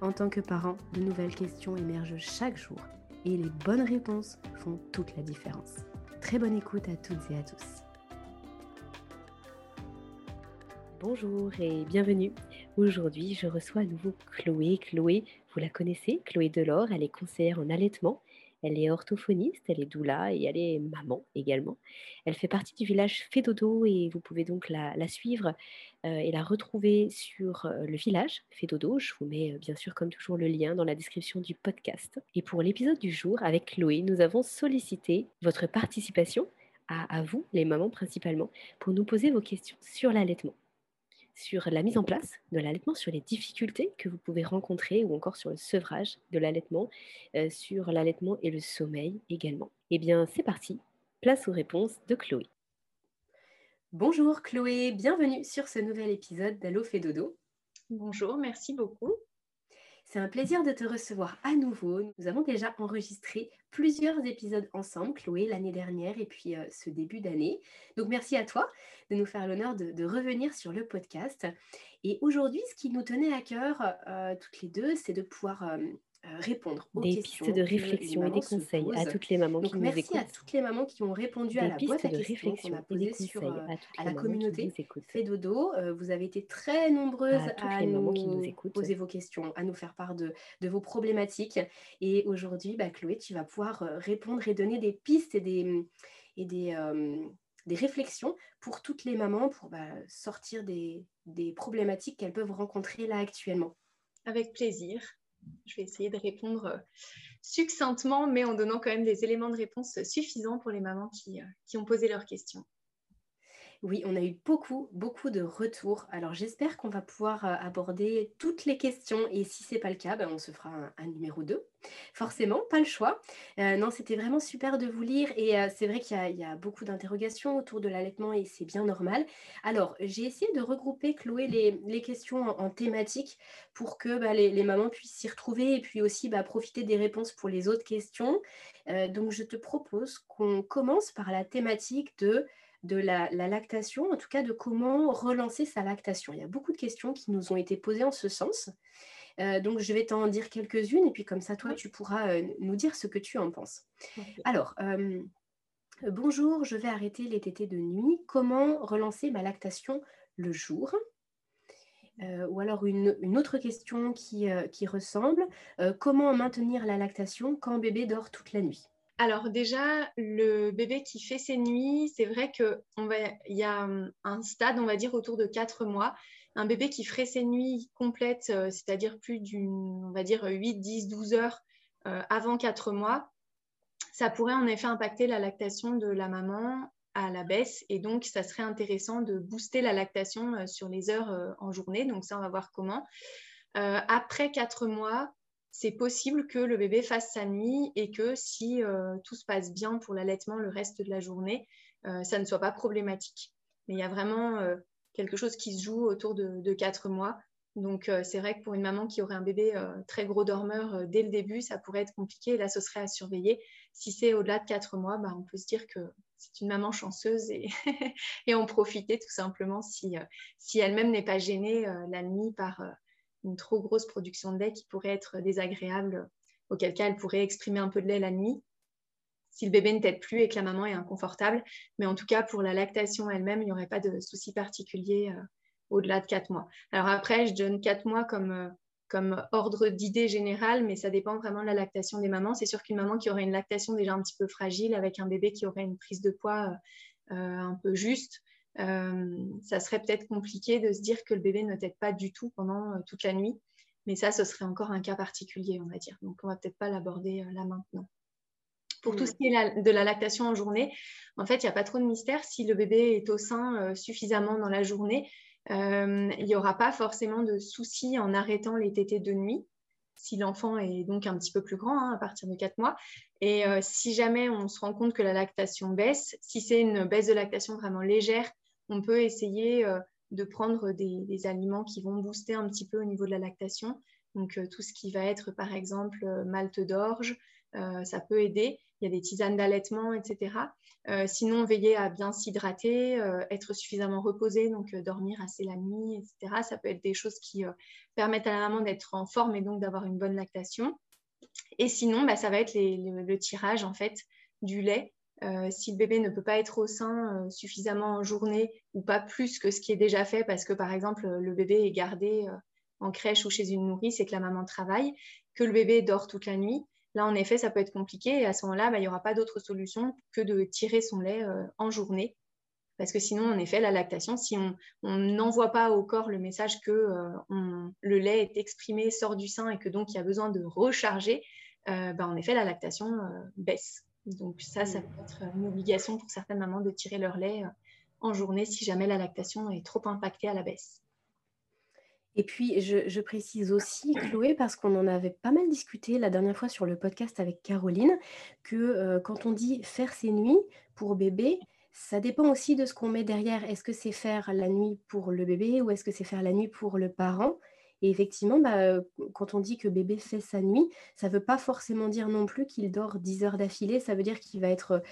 en tant que parent, de nouvelles questions émergent chaque jour et les bonnes réponses font toute la différence. Très bonne écoute à toutes et à tous. Bonjour et bienvenue. Aujourd'hui, je reçois à nouveau Chloé. Chloé, vous la connaissez, Chloé Delors, elle est conseillère en allaitement elle est orthophoniste, elle est doula et elle est maman également. Elle fait partie du village Fédodo et vous pouvez donc la, suivre euh, et la retrouver sur euh, le village Fédodo. Je vous mets euh, bien sûr comme toujours le lien dans la description du podcast. Et pour l'épisode du jour avec Chloé, nous avons sollicité votre participation à vous, les mamans principalement, pour nous poser vos questions sur l'allaitement sur la mise en place de l'allaitement, sur les difficultés que vous pouvez rencontrer ou encore sur le sevrage de l'allaitement, euh, sur l'allaitement et le sommeil également. Eh bien, c'est parti, place aux réponses de Chloé. Bonjour Chloé, bienvenue sur ce nouvel épisode d'Allo fait dodo. Bonjour, merci beaucoup. C'est un plaisir de te recevoir à nouveau. Nous avons déjà enregistré plusieurs épisodes ensemble, Chloé, l'année dernière et puis euh, ce début d'année. Donc merci à toi de nous faire l'honneur de, revenir sur le podcast. Et aujourd'hui, ce qui nous tenait à cœur euh, toutes les deux, c'est de pouvoir euh, répondre aux des questions pistes de réflexion et des conseils à toutes les mamans Donc, qui merci nous écoutent. à toutes les mamans qui ont répondu à la boîte à questions qu'on a posée sur euh, à, la communauté Fait Dodo. Euh, vous avez été très nombreuses à, nous, qui nous poser vos questions, à nous faire part de, de vos problématiques. Et aujourd'hui, bah, Chloé, tu vas pouvoir répondre et donner des pistes et des, et des, des réflexions pour toutes les mamans pour bah, sortir des, des problématiques qu'elles peuvent rencontrer là actuellement. Avec plaisir. Je vais essayer de répondre euh, succinctement, mais en donnant quand même des éléments de réponse suffisants pour les mamans qui, euh, qui ont posé leurs questions. Oui, on a eu beaucoup, beaucoup de retours. Alors j'espère qu'on va pouvoir euh, aborder toutes les questions et si ce n'est pas le cas, ben, on se fera un, numéro 2. Forcément, pas le choix. Euh, non, c'était vraiment super de vous lire et euh, c'est vrai qu'il y, a beaucoup d'interrogations autour de l'allaitement et c'est bien normal. Alors j'ai essayé de regrouper, Chloé, les, questions en, thématique pour que bah, les, mamans puissent s'y retrouver et puis aussi bah, profiter des réponses pour les autres questions. donc je te propose qu'on commence par la thématique de de la, lactation, en tout cas de comment relancer sa lactation. Il y a beaucoup de questions qui nous ont été posées en ce sens. Euh, donc, je vais t'en dire quelques-unes et puis comme ça, toi, tu pourras euh, nous dire ce que tu en penses. Alors, euh, bonjour, je vais arrêter les tétés de nuit. Comment relancer ma lactation le jour? Ou alors une, autre question qui, qui ressemble, comment maintenir la lactation quand bébé dort toute la nuit? Alors déjà, le bébé qui fait ses nuits, c'est vrai qu'il y a hum, un stade, on va dire, autour de 4 mois. Un bébé qui ferait ses nuits complètes, euh, c'est-à-dire plus d'une, on va dire, 8, 10, 12 heures euh, avant 4 mois, ça pourrait en effet impacter la lactation de la maman à la baisse. Et donc, ça serait intéressant de booster la lactation euh, sur les heures en journée. Donc ça, on va voir comment. après 4 mois, c'est possible que le bébé fasse sa nuit et que si euh, tout se passe bien pour l'allaitement le reste de la journée, euh, ça ne soit pas problématique. Mais il y a vraiment euh, quelque chose qui se joue autour de, quatre mois. Donc c'est vrai que pour une maman qui aurait un bébé très gros dormeur dès le début, ça pourrait être compliqué. là, ce serait à surveiller. Si c'est au-delà de quatre mois, bah, on peut se dire que c'est une maman chanceuse et, et en profiter tout simplement si, si elle-même n'est pas gênée la nuit par une trop grosse production de lait qui pourrait être désagréable, auquel cas elle pourrait exprimer un peu de lait la nuit si le bébé ne tète plus et que la maman est inconfortable. Mais en tout cas, pour la lactation elle-même, il n'y aurait pas de souci particulier euh, au-delà de 4 mois. Alors après, je donne 4 mois comme, euh, comme ordre d'idée générale, mais ça dépend vraiment de la lactation des mamans. C'est sûr qu'une maman qui aurait une lactation déjà un petit peu fragile, avec un bébé qui aurait une prise de poids un peu juste, ça serait peut-être compliqué de se dire que le bébé ne tète pas du tout pendant toute la nuit. Mais ça, ce serait encore un cas particulier, on va dire. Donc, on va peut-être pas l'aborder là maintenant. Pour tout mm. ce qui est de la lactation en journée, en fait, il n'y a pas trop de mystère. Si le bébé est au sein suffisamment dans la journée, euh, il n'y aura pas forcément de soucis en arrêtant les tétés de nuit si l'enfant est donc un petit peu plus grand, hein, à partir de 4 mois. Et euh, si jamais on se rend compte que la lactation baisse, si c'est une baisse de lactation vraiment légère, on peut essayer euh, de prendre des, aliments qui vont booster un petit peu au niveau de la lactation. Donc tout ce qui va être par exemple malte d'orge, ça peut aider il y a des tisanes d'allaitement, etc. Euh, sinon, veiller à bien s'hydrater, euh, être suffisamment reposé, donc euh, dormir assez la nuit, etc. Ça peut être des choses qui permettent à la maman d'être en forme et donc d'avoir une bonne lactation. Et sinon, bah, ça va être le tirage en fait du lait. Si le bébé ne peut pas être au sein suffisamment en journée ou pas plus que ce qui est déjà fait, parce que par exemple le bébé est gardé en crèche ou chez une nourrice et que la maman travaille, que le bébé dort toute la nuit, Là, en effet, ça peut être compliqué et à ce moment-là, bah, il n'y aura pas d'autre solution que de tirer son lait euh, en journée. Parce que sinon, en effet, la lactation, si on n'envoie pas au corps le message que euh, le lait est exprimé, sort du sein et que donc il y a besoin de recharger, euh, bah, en effet, la lactation baisse. Donc ça, ça peut être une obligation pour certaines mamans de tirer leur lait en journée si jamais la lactation est trop impactée à la baisse. Et puis, je, précise aussi, Chloé, parce qu'on en avait pas mal discuté la dernière fois sur le podcast avec Caroline, que euh, quand on dit faire ses nuits pour bébé, ça dépend aussi de ce qu'on met derrière. Est-ce que c'est faire la nuit pour le bébé ou est-ce que c'est faire la nuit pour le parent? Et effectivement, bah, quand on dit que bébé fait sa nuit, ça ne veut pas forcément dire non plus qu'il dort 10 heures d'affilée. Ça veut dire qu'il va être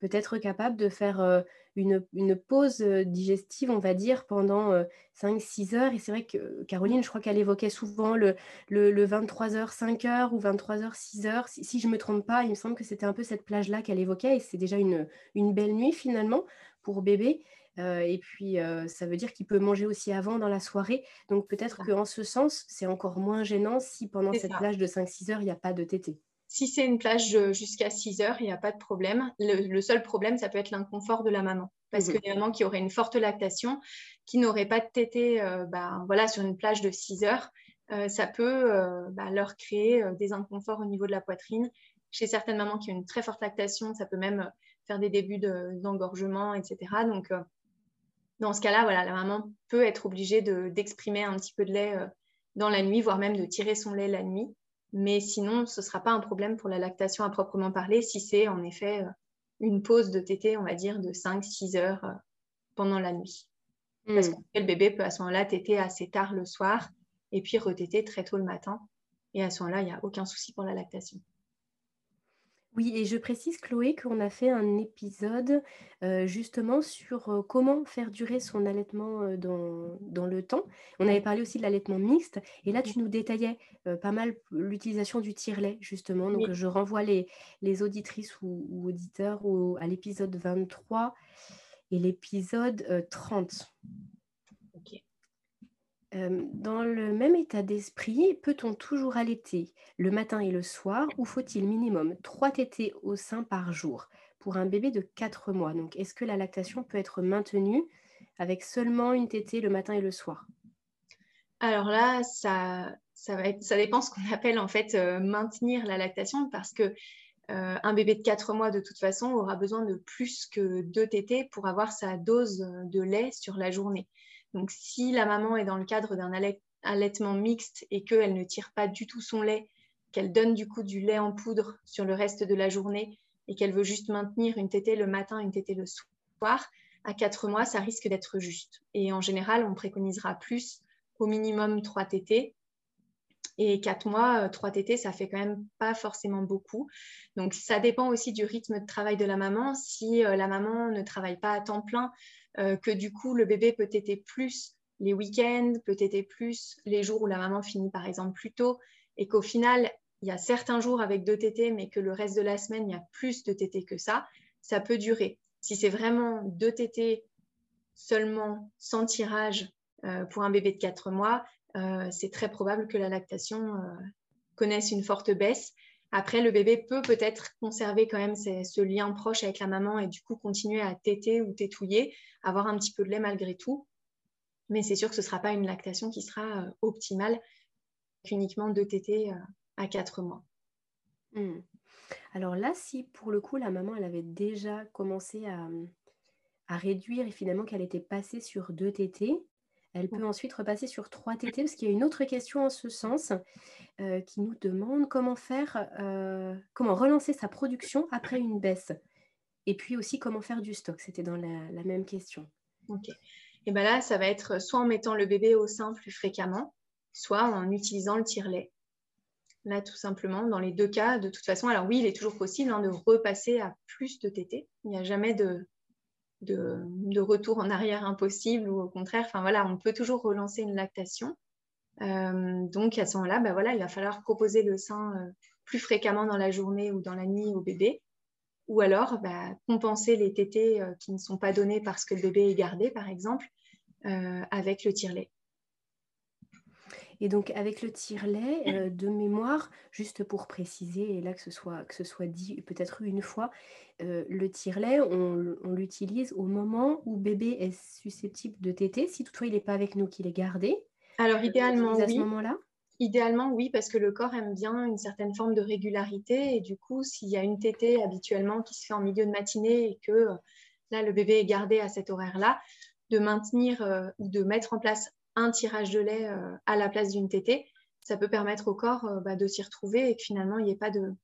peut-être capable de faire une, pause digestive, on va dire, pendant 5-6 heures. Et c'est vrai que Caroline, je crois qu'elle évoquait souvent le, 23h, 5h ou 23h, 6h. Si, je ne me trompe pas, il me semble que c'était un peu cette plage-là qu'elle évoquait. Et c'est déjà une, belle nuit finalement pour bébé. Et puis, ça veut dire qu'il peut manger aussi avant dans la soirée. Donc, peut-être qu'en ce sens, c'est encore moins gênant si pendant cette plage de 5-6 heures, il n'y a pas de tété. Si c'est une plage jusqu'à 6 heures, il n'y a pas de problème. Le, seul problème, ça peut être l'inconfort de la maman. Parce que les mamans qui auraient une forte lactation, qui n'auraient pas de tétée euh, bah, voilà, sur une plage de 6 heures, euh, ça peut euh, bah, leur créer des inconforts au niveau de la poitrine. Chez certaines mamans qui ont une très forte lactation, ça peut même faire des débuts d'engorgement, etc. Donc, dans ce cas-là, voilà, la maman peut être obligée d'exprimer un petit peu de lait dans la nuit, voire même de tirer son lait la nuit. Mais sinon, ce ne sera pas un problème pour la lactation à proprement parler si c'est en effet euh, une pause de tétée, on va dire, de 5-6 heures euh, pendant la nuit. Parce hmm. que le bébé peut à ce moment-là téter assez tard le soir et puis retéter très tôt le matin. Et à ce moment-là, il n'y a aucun souci pour la lactation. Oui, et je précise, Chloé, qu'on a fait un épisode justement sur comment faire durer son allaitement dans, le temps. On avait parlé aussi de l'allaitement mixte, et là, tu nous détaillais pas mal l'utilisation du tire-lait, justement. Donc, je renvoie les, les auditrices ou, auditeurs à l'épisode 23 et l'épisode 30 dans le même état d'esprit, peut-on toujours allaiter le matin et le soir ou faut-il minimum 3 tétés au sein par jour pour un bébé de 4 mois? Donc, est-ce que la lactation peut être maintenue avec seulement une tétée le matin et le soir? Alors là, ça, ça, va dépend ce qu'on appelle en fait maintenir la lactation parce que un bébé de 4 mois, de toute façon, aura besoin de plus que 2 tétés pour avoir sa dose de lait sur la journée. Donc, si la maman est dans le cadre d'un allaitement mixte et qu'elle ne tire pas du tout son lait, qu'elle donne du coup du lait en poudre sur le reste de la journée et qu'elle veut juste maintenir une tétée le matin, une tétée le soir, à 4 mois, ça risque d'être juste. Et en général, on préconisera plus, au minimum 3 tétées. Et 4 mois, 3 euh, tétées, ça fait quand même pas forcément beaucoup. Donc, ça dépend aussi du rythme de travail de la maman. Si euh, la maman ne travaille pas à temps plein, euh, que du coup, le bébé peut être plus les week-ends, peut être plus les jours où la maman finit par exemple plus tôt, et qu'au final, il y a certains jours avec deux tétés, mais que le reste de la semaine, il y a plus de tétés que ça, ça peut durer. Si c'est vraiment deux tétés seulement sans tirage euh, pour un bébé de 4 mois, c'est très probable que la lactation connaisse une forte baisse. Après, le bébé peut peut-être conserver quand même ce lien proche avec la maman et du coup continuer à téter ou tétouiller, avoir un petit peu de lait malgré tout. Mais c'est sûr que ce ne sera pas une lactation qui sera optimale, uniquement deux tétés à quatre mois. Mmh. Alors là, si pour le coup, la maman, elle avait déjà commencé à, réduire et finalement qu'elle était passée sur deux tétés, elle peut ensuite repasser sur trois tétés parce qu'il y a une autre question en ce sens euh, qui nous demande comment faire, euh, comment relancer sa production après une baisse. Et puis aussi comment faire du stock. C'était dans la, même question. Ok. Et bien là, ça va être soit en mettant le bébé au sein plus fréquemment, soit en utilisant le tire-lait là tout simplement, dans les deux cas, de toute façon. Alors oui, il est toujours possible hein, de repasser à plus de TT. Il n'y a jamais de, de, retour en arrière impossible ou au contraire, enfin voilà, on peut toujours relancer une lactation. Euh, donc à ce moment-là, bah, voilà, il va falloir proposer le sein euh, plus fréquemment dans la journée ou dans la nuit au bébé. Ou alors bah, compenser les tétés euh, qui ne sont pas donnés parce que le bébé est gardé, par exemple, avec le tire-lait. Et donc avec le tire-lait, euh, de mémoire, juste pour préciser, et là que ce soit, que ce soit dit peut-être une fois, euh, le tire-lait, on, l'utilise au moment où bébé est susceptible de téter, si toutefois il n'est pas avec nous, qu'il est gardé. Alors idéalement, oui. À ce moment-là Idéalement, oui, parce que le corps aime bien une certaine forme de régularité. Et du coup, s'il y a une tétée habituellement qui se fait en milieu de matinée et que euh, là, le bébé est gardé à cet horaire-là, de maintenir ou de mettre en place un tirage de lait euh, à la place d'une tétée, ça peut permettre au corps euh, bah, de s'y retrouver et que finalement, il n'y ait pas de,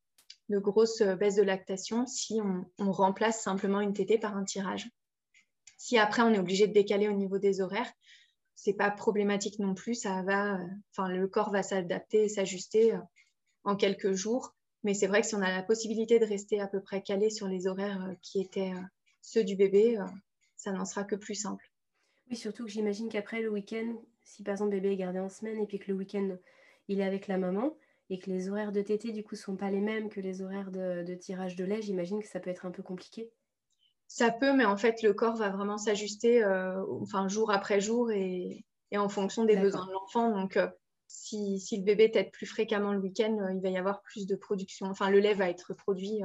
grosse euh, baisse de lactation si on, remplace simplement une tétée par un tirage. Si après, on est obligé de décaler au niveau des horaires, c'est pas problématique non plus. Ça va, enfin, le corps va s'adapter et s'ajuster en quelques jours. Mais c'est vrai que si on a la possibilité de rester à peu près calé sur les horaires qui étaient ceux du bébé, ça n'en sera que plus simple. Oui, surtout que j'imagine qu'après le week-end, si par exemple bébé est gardé en semaine et puis que le week-end il est avec la maman et que les horaires de tété du coup sont pas les mêmes que les horaires de, tirage de lait, j'imagine que ça peut être un peu compliqué. Ça peut, mais en fait le corps va vraiment s'ajuster euh, enfin, jour après jour et, en fonction des besoins de l'enfant. Donc euh, si, le bébé tète plus fréquemment le week-end, euh, il va y avoir plus de production. Enfin, le lait va être produit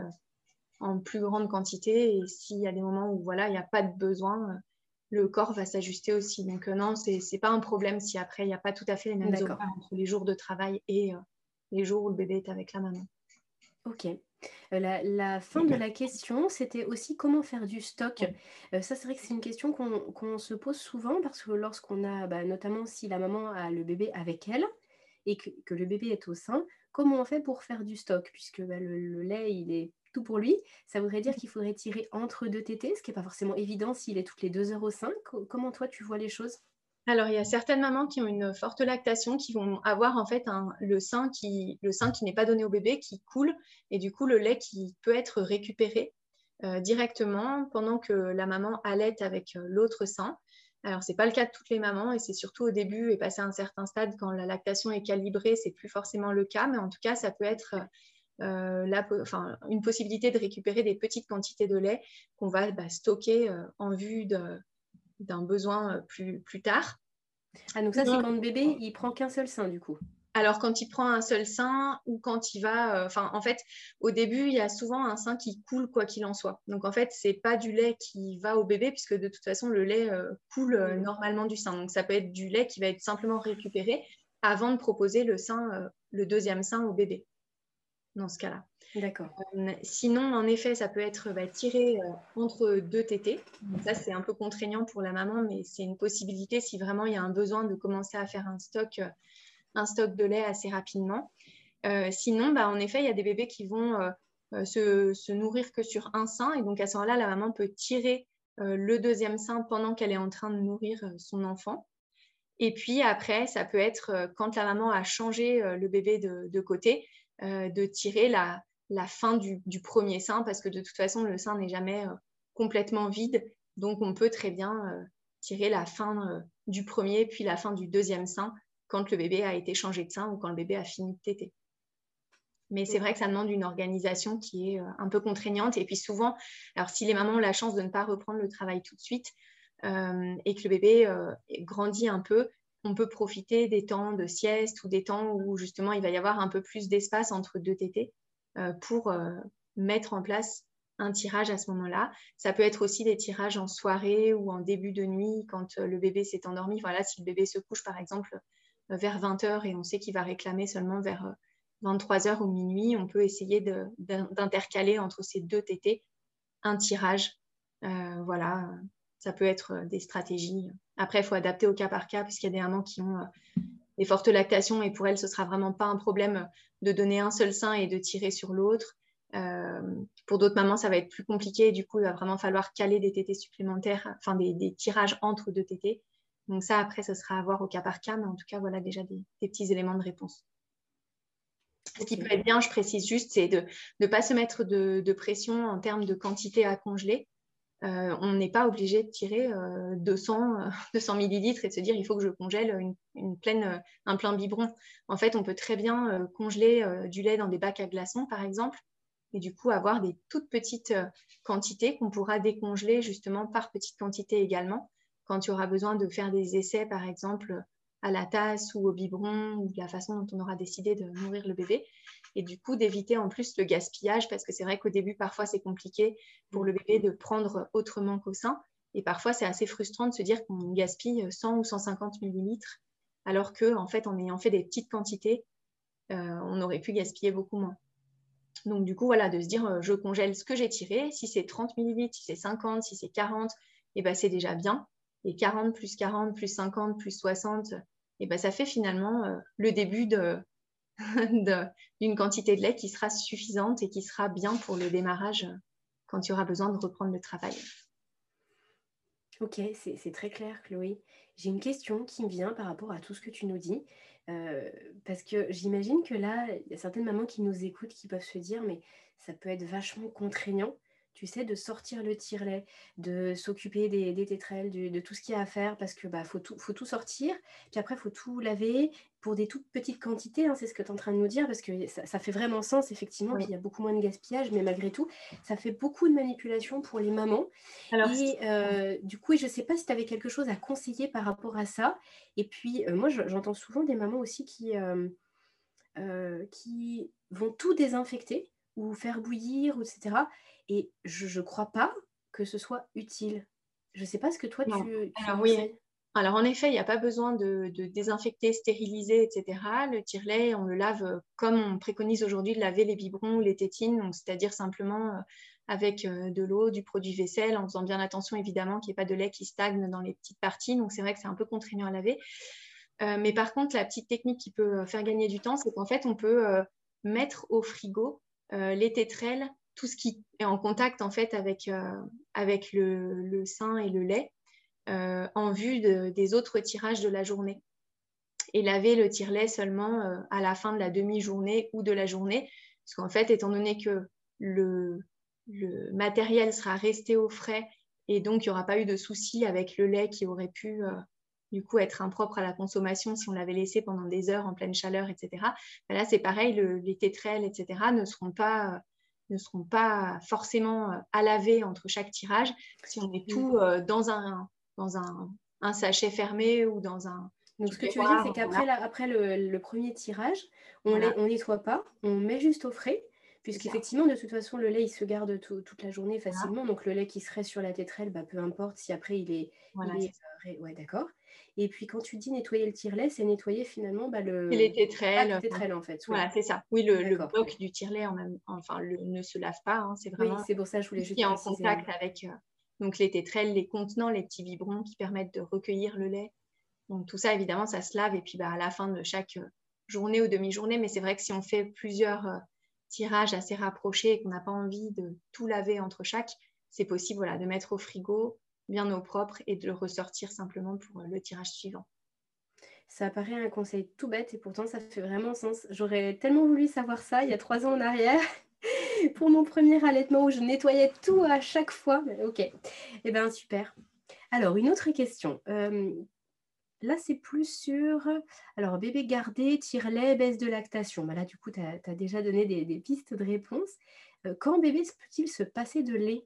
en plus grande quantité et s'il y a des moments où voilà, il n'y a pas de besoin, le corps va s'ajuster aussi. Donc euh, non, ce n'est pas un problème si après, il n'y a pas tout à fait les mêmes horaires entre les jours de travail et euh, les jours où le bébé est avec la maman. Ok. Euh, la, fin de la question, c'était aussi comment faire du stock. ça, c'est vrai que c'est une question qu'on se pose souvent parce que lorsqu'on a, bah, notamment si la maman a le bébé avec elle et que, le bébé est au sein, comment on fait pour faire du stock Puisque bah, le, lait, il est pour lui. Ça voudrait dire qu'il faudrait tirer entre deux tétés, ce qui n'est pas forcément évident s'il est toutes les 2 heures au sein. Comment toi, tu vois les choses? Alors, il y a certaines mamans qui ont une forte lactation qui vont avoir en fait le sein qui, le sein qui n'est pas donné au bébé, qui coule, et du coup le lait qui peut être récupéré euh, directement pendant que la maman allait avec euh, l'autre sein. Alors, ce n'est pas le cas de toutes les mamans, et c'est surtout au début et passé à un certain stade, quand la lactation est calibrée, c'est plus forcément le cas, mais en tout cas, ça peut être euh, enfin, une possibilité de récupérer des petites quantités de lait qu'on va bah, stocker euh, en vue d'un besoin euh, plus, plus tard. Ah, donc ça, c'est quand le bébé, il prend qu'un seul sein, du coup alors, quand il prend un seul sein ou quand il va. Enfin, en fait, au début, il y a souvent un sein qui coule, quoi qu'il en soit. Donc, en fait, c'est pas du lait qui va au bébé, puisque de toute façon, le lait coule normalement du sein. Donc, ça peut être du lait qui va être simplement récupéré avant de proposer le sein, le deuxième sein au bébé dans ce cas-là. D'accord. Euh, sinon, en effet, ça peut être bah, tiré euh, entre deux tétés. ça, c'est un peu contraignant pour la maman, mais c'est une possibilité si vraiment il y a un besoin de commencer à faire un stock, euh, un stock de lait assez rapidement. sinon, bah, en effet, il y a des bébés qui vont se, se, nourrir que sur un sein. Et donc, à ce moment-là, la maman peut tirer le deuxième sein pendant qu'elle est en train de nourrir son enfant. Et puis après, ça peut être quand la maman a changé le bébé de, de côté, euh, de tirer la, fin du, premier sein parce que de toute façon, le sein n'est jamais euh, complètement vide. Donc, on peut très bien euh, tirer la fin du premier puis la fin du deuxième sein quand le bébé a été changé de sein ou quand le bébé a fini de téter. Mais c'est vrai que ça demande une organisation qui est un peu contraignante. Et puis souvent, alors si les mamans ont la chance de ne pas reprendre le travail tout de suite et que le bébé grandit un peu, on peut profiter des temps de sieste ou des temps où justement il va y avoir un peu plus d'espace entre deux tétés pour mettre en place un tirage à ce moment-là. Ça peut être aussi des tirages en soirée ou en début de nuit quand le bébé s'est endormi. Voilà, si le bébé se couche par exemple vers 20h et on sait qu'il va réclamer seulement vers 23h ou minuit, on peut essayer d'intercaler entre ces deux tétés un tirage. Euh, voilà, ça peut être euh, des stratégies. Après, il faut adapter au cas par cas, parce qu'il y a des mamans qui ont euh, des fortes lactations et pour elles, ce sera vraiment pas un problème de donner un seul sein et de tirer sur l'autre. pour d'autres mamans, ça va être plus compliqué. Du coup, il va vraiment falloir caler des tétés supplémentaires, enfin des, tirages entre deux tétés. Donc ça, après, ce sera à voir au cas par cas, mais en tout cas, voilà déjà des petits éléments de réponse. Ce qui peut être bien, je précise juste, c'est de ne pas se mettre de, pression en termes de quantité à congeler. Euh, on n'est pas obligé de tirer 200, euh, 200 euh, millilitres et de se dire il faut que je congèle une, pleine, un plein biberon. En fait, on peut très bien congeler du lait dans des bacs à glaçons, par exemple, et du coup avoir des toutes petites quantités qu'on pourra décongeler justement par petites quantités également. Quand il y aura besoin de faire des essais, par exemple, à la tasse ou au biberon ou la façon dont on aura décidé de nourrir le bébé. Et du coup, d'éviter en plus le gaspillage parce que c'est vrai qu'au début, parfois, c'est compliqué pour le bébé de prendre autrement qu'au sein. Et parfois, c'est assez frustrant de se dire qu'on gaspille 100 ou 150 millilitres alors que, en fait, en ayant fait des petites quantités, euh, on aurait pu gaspiller beaucoup moins. Donc, du coup, voilà, de se dire, euh, je congèle ce que j'ai tiré. Si c'est 30 millilitres, si c'est 50, si c'est 40, et ben, c'est déjà bien. Et 40 plus 40 plus 50 plus 60, et ben ça fait finalement euh, le début d'une quantité de lait qui sera suffisante et qui sera bien pour le démarrage quand il y aura besoin de reprendre le travail. Ok, c'est très clair, Chloé. J'ai une question qui me vient par rapport à tout ce que tu nous dis. Euh, parce que j'imagine que là, il y a certaines mamans qui nous écoutent qui peuvent se dire, mais ça peut être vachement contraignant tu sais, de sortir le tire-lait, de s'occuper des, des tétrelles, de tout ce qu'il y a à faire parce que bah, faut, tout, faut tout sortir. Puis après, il faut tout laver pour des toutes petites quantités. Hein, c'est ce que tu es en train de nous dire parce que ça, fait vraiment sens, effectivement. qu'il y a beaucoup moins de gaspillage, mais malgré tout, ça fait beaucoup de manipulation pour les mamans. et euh, du coup, je ne sais pas si tu avais quelque chose à conseiller par rapport à ça. Et puis, euh, moi, j'entends souvent des mamans aussi qui, euh, qui vont tout désinfecter ou faire bouillir, etc. Et je ne crois pas que ce soit utile. Je ne sais pas ce que toi tu, Alors, oui. Alors en effet, il n'y a pas besoin de, désinfecter, stériliser, etc. Le tire-lait, on le lave euh, comme on préconise aujourd'hui de laver les biberons ou les tétines, c'est-à-dire simplement euh, avec euh, de l'eau, du produit vaisselle, en faisant bien attention évidemment qu'il n'y ait pas de lait qui stagne dans les petites parties. Donc c'est vrai que c'est un peu contraignant à laver. mais par contre, la petite technique qui peut faire gagner du temps, c'est qu'en fait, on peut mettre au frigo les tétrelles tout ce qui est en contact en fait avec, euh, avec le, sein et le lait euh, en vue des autres tirages de la journée. Et laver le tire-lait seulement euh, à la fin de la demi-journée ou de la journée. Parce qu'en fait, étant donné que le, le, matériel sera resté au frais et donc il n'y aura pas eu de souci avec le lait qui aurait pu du coup être impropre à la consommation si on l'avait laissé pendant des heures en pleine chaleur, etc. Ben là, c'est pareil, les tétrelles, etc., ne seront pas ne seront pas forcément euh, à laver entre chaque tirage. Si on met tout euh, dans, un, dans un, sachet fermé ou dans un... Donc ce que tu veux dire, c'est qu'après après le, premier tirage, on ne nettoie pas, on met juste au frais puisqu'effectivement, de toute façon, le lait, il se garde toute la journée facilement. Donc, le lait qui serait sur la tétrelle, bah, peu importe si après il est. Euh, ouais, d'accord. Et puis, quand tu dis nettoyer le tire-lait, c'est nettoyer finalement bah, le. Les tétrelles. Ah, tétrelles, en fait. Voilà, c'est ça. Oui, le, bloc du tire-lait, enfin, ne se lave pas. Hein, c'est vraiment. Oui, c'est pour ça que je voulais juste. Qui est en contact avec euh, donc, les tétrelles, les contenants, les petits biberons qui permettent de recueillir le lait. Donc, tout ça, évidemment, ça se lave. Et puis, bah, à la fin de chaque euh, journée ou demi-journée, mais c'est vrai que si on fait plusieurs tirage assez rapproché et qu'on n'a pas envie de tout laver entre chaque, c'est possible de mettre au frigo bien au propre et de ressortir simplement pour le tirage suivant. Ça paraît un conseil tout bête et pourtant ça fait vraiment sens. J'aurais tellement voulu savoir ça il y a trois ans en arrière pour mon premier allaitement où je nettoyais tout à chaque fois. Ok, eh bien super. Alors une autre question. Euh, Là, c'est plus sur alors bébé gardé, tire-lait, baisse de lactation. Bah là, du coup, tu as, déjà donné des, pistes de réponse. Euh, quand bébé peut-il se passer de lait?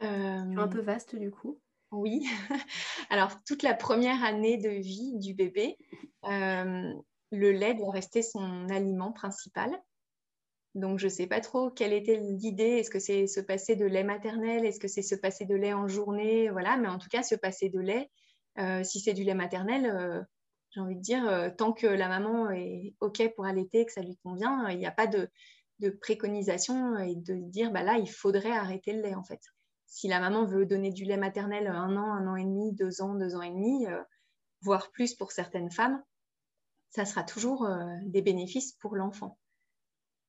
Un peu vaste, du coup. Oui. Alors, toute la première année de vie du bébé, euh, le lait doit rester son aliment principal. Donc, je ne sais pas trop quelle était l'idée. Est-ce que c'est se passer de lait maternel? Est-ce que c'est se passer de lait en journée? Voilà, mais en tout cas, se passer de lait, euh, si c'est du lait maternel, euh, j'ai envie de dire, tant que la maman est OK pour allaiter, que ça lui convient, il n'y a pas de, de, préconisation et de dire, bah là, il faudrait arrêter le lait, en fait si la maman veut donner du lait maternel un an, un an et demi, deux ans, deux ans et demi, euh, voire plus pour certaines femmes, ça sera toujours euh, des bénéfices pour l'enfant.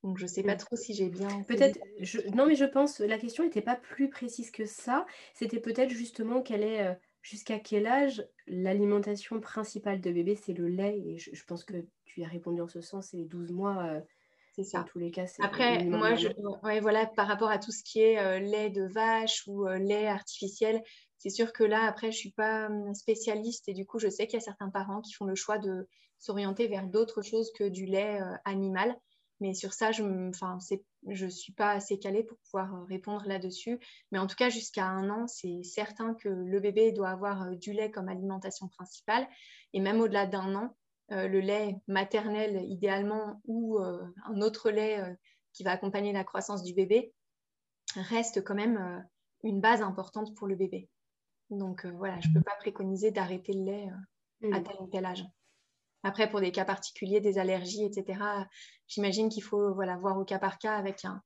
Donc, je ne sais pas trop si j'ai bien. Peut-être. Non, mais je pense la question n'était pas plus précise que ça. C'était peut-être justement quelle est, euh, jusqu'à quel âge l'alimentation principale de bébé, c'est le lait? Et je, pense que tu as répondu en ce sens, c'est les 12 mois. C'est ça. tous les cas, Après, moi, je, voilà, par rapport à tout ce qui est euh, lait de vache ou euh, lait artificiel, c'est sûr que là, après, je ne suis pas hum, spécialiste et du coup, je sais qu'il y a certains parents qui font le choix de s'orienter vers d'autres choses que du lait euh, animal. Mais sur ça, je ne suis pas assez calée pour pouvoir répondre là-dessus. Mais en tout cas, jusqu'à un an, c'est certain que le bébé doit avoir du lait comme alimentation principale. Et même au-delà d'un an, euh, le lait maternel idéalement ou euh, un autre lait euh, qui va accompagner la croissance du bébé reste quand même une base importante pour le bébé. Donc voilà, je ne peux pas préconiser d'arrêter le lait à tel ou tel âge. Après, pour des cas particuliers, des allergies, etc., j'imagine qu'il faut voilà, voir au cas par cas avec un,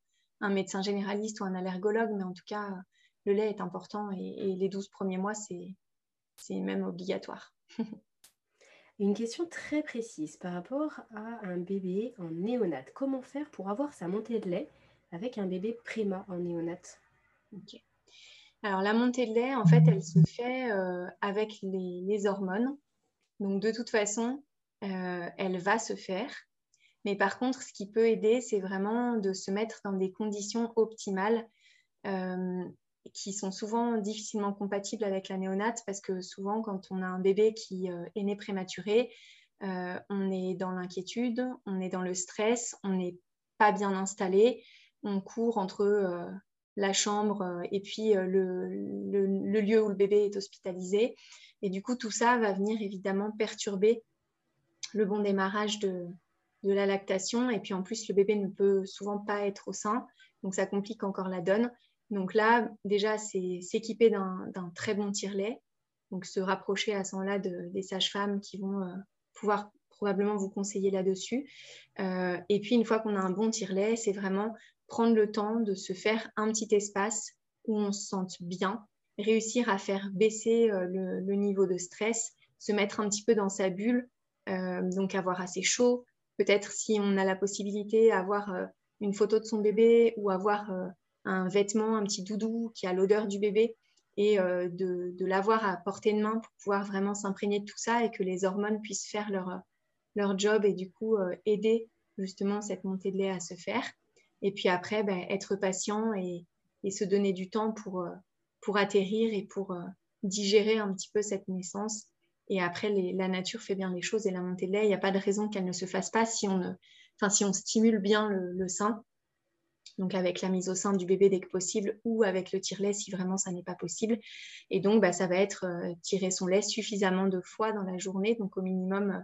médecin généraliste ou un allergologue, mais en tout cas, le lait est important et, et les 12 premiers mois, c'est même obligatoire. Une question très précise par rapport à un bébé en néonat. Comment faire pour avoir sa montée de lait avec un bébé prima en néonat Alors la montée de lait, en fait, elle se fait euh, avec les, hormones. Donc de toute façon, euh, elle va se faire. Mais par contre, ce qui peut aider, c'est vraiment de se mettre dans des conditions optimales. Euh, qui sont souvent difficilement compatibles avec la néonate parce que souvent, quand on a un bébé qui euh, est né prématuré, on est dans l'inquiétude, on est dans le stress, on n'est pas bien installé, on court entre la chambre et puis le, lieu où le bébé est hospitalisé. Et du coup, tout ça va venir évidemment perturber le bon démarrage de, la lactation. Et puis en plus, le bébé ne peut souvent pas être au sein, donc ça complique encore la donne. Donc là, déjà, c'est s'équiper d'un très bon tire-lait, donc se rapprocher à ce moment-là des sages-femmes qui vont euh, pouvoir probablement vous conseiller là-dessus. Euh, et puis, une fois qu'on a un bon tire-lait, c'est vraiment prendre le temps de se faire un petit espace où on se sente bien, réussir à faire baisser euh, le, niveau de stress, se mettre un petit peu dans sa bulle, donc avoir assez chaud. Peut-être si on a la possibilité, avoir une photo de son bébé ou avoir un vêtement, un petit doudou qui a l'odeur du bébé et euh, de, l'avoir à portée de main pour pouvoir vraiment s'imprégner de tout ça et que les hormones puissent faire leur, leur job et du coup euh, aider justement cette montée de lait à se faire. Et puis après, ben, être patient et, se donner du temps pour, euh, pour atterrir et pour digérer un petit peu cette naissance. Et après, la nature fait bien les choses et la montée de lait, il n'y a pas de raison qu'elle ne se fasse pas si on, stimule bien le sein donc avec la mise au sein du bébé dès que possible ou avec le tire-lait si vraiment ça n'est pas possible. Et donc, bah, ça va être euh, tirer son lait suffisamment de fois dans la journée, donc au minimum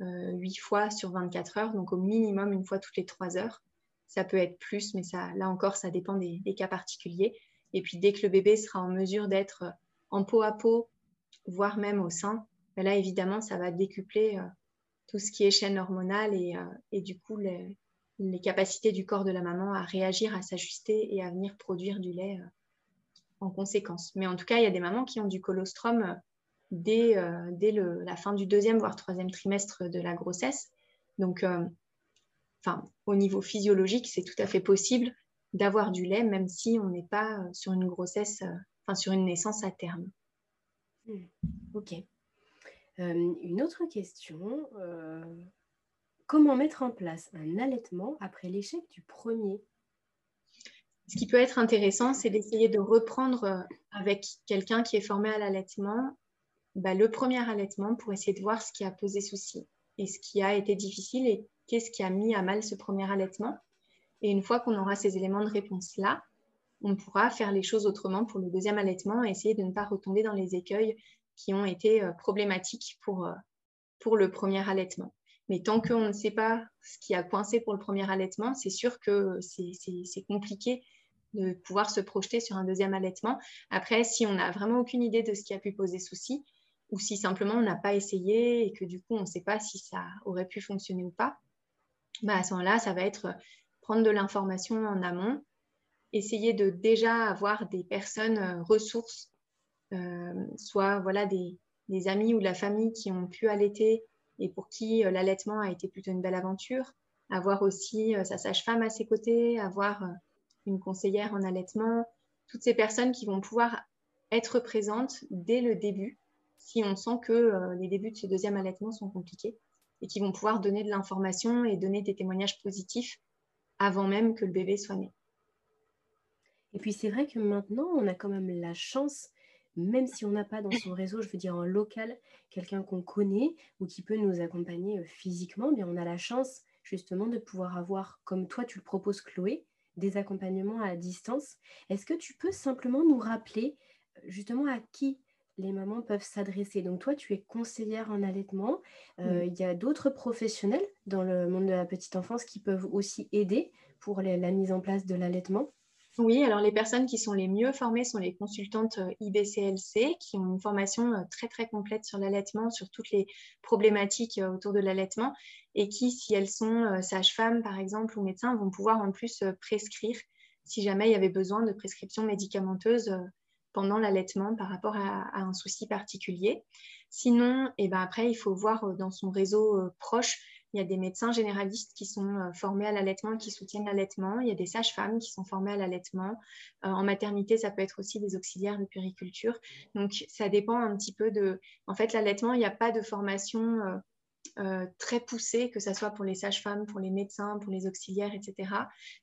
euh, 8 fois sur 24 heures, donc au minimum une fois toutes les 3 heures. Ça peut être plus, mais là encore, ça dépend des, cas particuliers. Et puis, dès que le bébé sera en mesure d'être en peau à peau, voire même au sein, là, évidemment, ça va décupler euh, tout ce qui est chaîne hormonale et, et du coup, les, capacités du corps de la maman à réagir, à s'ajuster et à venir produire du lait euh, en conséquence. Mais en tout cas, il y a des mamans qui ont du colostrum euh, dès, euh, dès la fin du deuxième, voire troisième trimestre de la grossesse. Donc, au niveau physiologique, c'est tout à fait possible d'avoir du lait, même si on n'est pas sur une grossesse, sur une naissance à terme. Hmm. Ok. Une autre question. Comment mettre en place un allaitement après l'échec du premier? Ce qui peut être intéressant, c'est d'essayer de reprendre avec quelqu'un qui est formé à l'allaitement bah, le premier allaitement pour essayer de voir ce qui a posé souci et ce qui a été difficile et qu'est-ce qui a mis à mal ce premier allaitement. Et une fois qu'on aura ces éléments de réponse-là, on pourra faire les choses autrement pour le deuxième allaitement et essayer de ne pas retomber dans les écueils qui ont été euh, problématiques pour, euh, pour le premier allaitement. Mais tant qu'on ne sait pas ce qui a coincé pour le premier allaitement, c'est sûr que c'est compliqué de pouvoir se projeter sur un deuxième allaitement. Après, si on n'a vraiment aucune idée de ce qui a pu poser souci, ou si simplement on n'a pas essayé et que du coup on ne sait pas si ça aurait pu fonctionner ou pas, bah à ce moment-là, ça va être prendre de l'information en amont, essayer de déjà avoir des personnes euh, ressources, euh, soit voilà des, amis ou de la famille qui ont pu allaiter et pour qui euh, l'allaitement a été plutôt une belle aventure, avoir aussi sa sage-femme à ses côtés, avoir une conseillère en allaitement, toutes ces personnes qui vont pouvoir être présentes dès le début si on sent que les débuts de ce deuxième allaitement sont compliqués et qui vont pouvoir donner de l'information et donner des témoignages positifs avant même que le bébé soit né. Et puis c'est vrai que maintenant, on a quand même la chance, même si on n'a pas dans son réseau, je veux dire en local, quelqu'un qu'on connaît ou qui peut nous accompagner euh, physiquement, bien on a la chance justement de pouvoir avoir, comme toi tu le proposes Chloé, des accompagnements à distance. Est-ce que tu peux simplement nous rappeler euh, justement à qui les mamans peuvent s'adresser? Donc toi, tu es conseillère en allaitement. Euh, il y a d'autres professionnels dans le monde de la petite enfance qui peuvent aussi aider pour la mise en place de l'allaitement. Oui, alors les personnes qui sont les mieux formées sont les consultantes euh, IBCLC qui ont une formation euh, très très complète sur l'allaitement, sur toutes les problématiques autour de l'allaitement et qui, si elles sont sages-femmes par exemple ou médecins, vont pouvoir en plus prescrire si jamais il y avait besoin de prescriptions médicamenteuses pendant l'allaitement par rapport à, un souci particulier. Sinon, et eh ben après, il faut voir euh, dans son réseau euh, proche, il y a des médecins généralistes qui sont euh, formés à l'allaitement, qui soutiennent l'allaitement. Il y a des sages-femmes qui sont formées à l'allaitement. en maternité, ça peut être aussi des auxiliaires de puriculture. Donc, ça dépend un petit peu de... En fait, l'allaitement, il n'y a pas de formation très poussée, que ce soit pour les sages-femmes, pour les médecins, pour les auxiliaires, etc.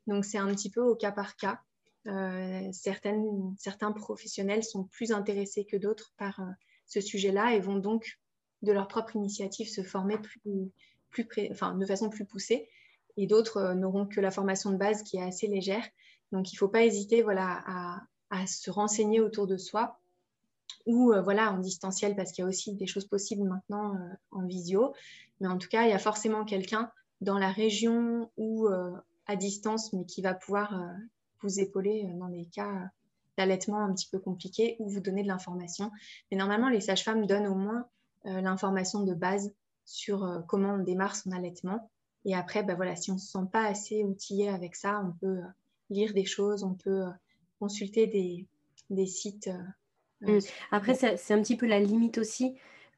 Donc, c'est un petit peu au cas par cas. Euh, certains professionnels sont plus intéressés que d'autres par euh, ce sujet-là et vont donc de leur propre initiative se former plus, de façon plus poussée. Et d'autres euh, n'auront que la formation de base qui est assez légère. Donc il ne faut pas hésiter voilà, à, se renseigner autour de soi ou voilà, en distanciel parce qu'il y a aussi des choses possibles maintenant en visio. Mais en tout cas, il y a forcément quelqu'un dans la région ou à distance, mais qui va pouvoir vous épauler euh, dans les cas d'allaitement un petit peu compliqués ou vous donner de l'information. Mais normalement, les sages-femmes donnent au moins euh, l'information de base sur euh, comment on démarre son allaitement. Et après, ben voilà, si on ne se sent pas assez outillé avec ça, on peut lire des choses, on peut consulter des, des sites. Mmh. Après, c'est un petit peu la limite aussi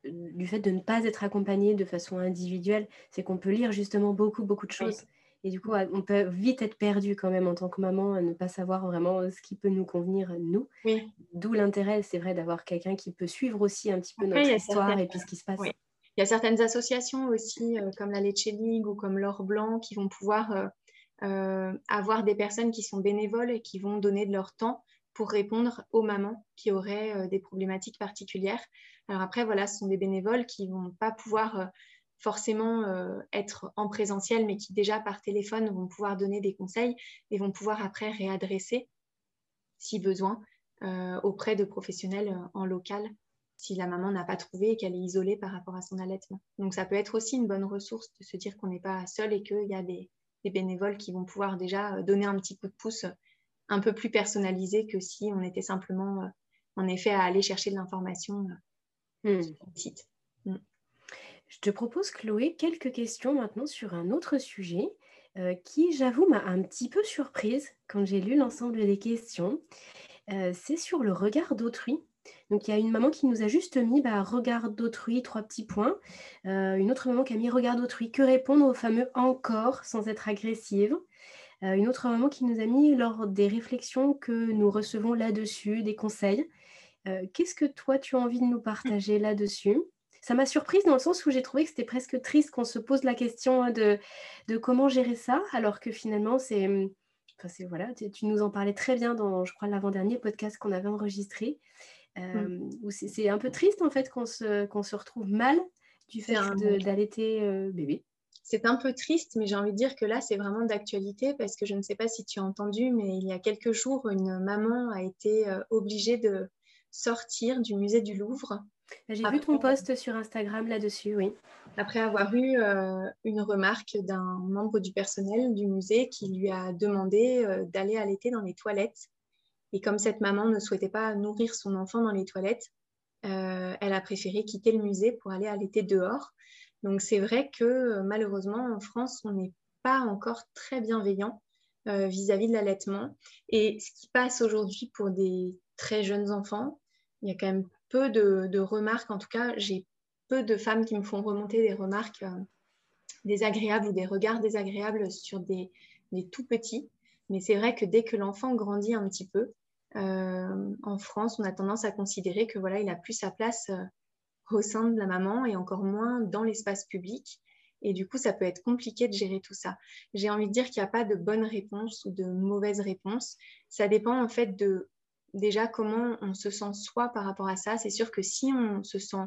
du fait de ne pas être accompagné de façon individuelle, c'est qu'on peut lire justement beaucoup, beaucoup de choses. Et du coup, on peut vite être perdu quand même en tant que maman à ne pas savoir vraiment euh, ce qui peut nous convenir, nous. D'où l'intérêt, c'est vrai, d'avoir quelqu'un qui peut suivre aussi un petit peu notre histoire et puis ce qui se passe. Il y a certaines associations aussi, euh, comme la Leche League ou comme l'Or Blanc, qui vont pouvoir euh, avoir des personnes qui sont bénévoles et qui vont donner de leur temps pour répondre aux mamans qui auraient des problématiques particulières. Alors après, voilà, ce sont des bénévoles qui ne vont pas pouvoir forcément euh, être en présentiel, mais qui déjà par téléphone vont pouvoir donner des conseils et vont pouvoir après réadresser, si besoin, euh, auprès de professionnels euh, en local, si la maman n'a pas trouvé et qu'elle est isolée par rapport à son allaitement. Donc ça peut être aussi une bonne ressource de se dire qu'on n'est pas seul et qu'il y a des, bénévoles qui vont pouvoir déjà donner un petit coup de pouce un peu plus personnalisé que si on était simplement, en effet, à aller chercher de l'information hmm. sur le site. Hmm. Je te propose, Chloé, quelques questions maintenant sur un autre sujet euh, qui, j'avoue, m'a un petit peu surprise quand j'ai lu l'ensemble des questions. Euh, c'est sur le regard d'autrui. Donc, il y a une maman qui nous a juste mis bah, regard d'autrui, trois petits points. Euh, une autre maman qui a mis regard d'autrui, que répondre au fameux encore sans être agressive? une autre maman qui nous a mis lors des réflexions que nous recevons là-dessus, des conseils. Qu'est-ce que toi, tu as envie de nous partager là-dessus? Ça m'a surprise dans le sens où j'ai trouvé que c'était presque triste qu'on se pose la question hein, de, de comment gérer ça, alors que finalement, c'est. Hum, enfin, voilà, tu, nous en parlais très bien dans, je crois, l'avant-dernier podcast qu'on avait enregistré, mmh. euh, c'est un peu triste en fait qu'on se, se retrouve mal du fait d'allaiter euh, bébé. c'est un peu triste, mais j'ai envie de dire que là, c'est vraiment d'actualité parce que je ne sais pas si tu as entendu, mais il y a quelques jours, une maman a été euh, obligée de sortir du musée du Louvre. J'ai vu ton post sur Instagram là-dessus, oui. Après avoir eu euh, une remarque d'un membre du personnel du musée qui lui a demandé euh, d'aller allaiter dans les toilettes. Et comme cette maman ne souhaitait pas nourrir son enfant dans les toilettes, elle a préféré quitter le musée pour aller allaiter dehors. Donc c'est vrai que euh, malheureusement en France, on n'est pas encore très bienveillant euh, vis-à-vis de l'allaitement. Et ce qui passe aujourd'hui pour des très jeunes enfants, il y a quand même peu de, remarques. En tout cas, j'ai peu de femmes qui me font remonter des remarques euh, désagréables ou des regards désagréables sur des, tout petits. Mais c'est vrai que dès que l'enfant grandit un petit peu, en France, on a tendance à considérer que voilà, il a plus sa place au sein de la maman et encore moins dans l'espace public. Et du coup, ça peut être compliqué de gérer tout ça. J'ai envie de dire qu'il n'y a pas de bonne réponse ou de mauvaise réponse. Ça dépend en fait de déjà comment on se sent soi par rapport à ça. C'est sûr que si on se sent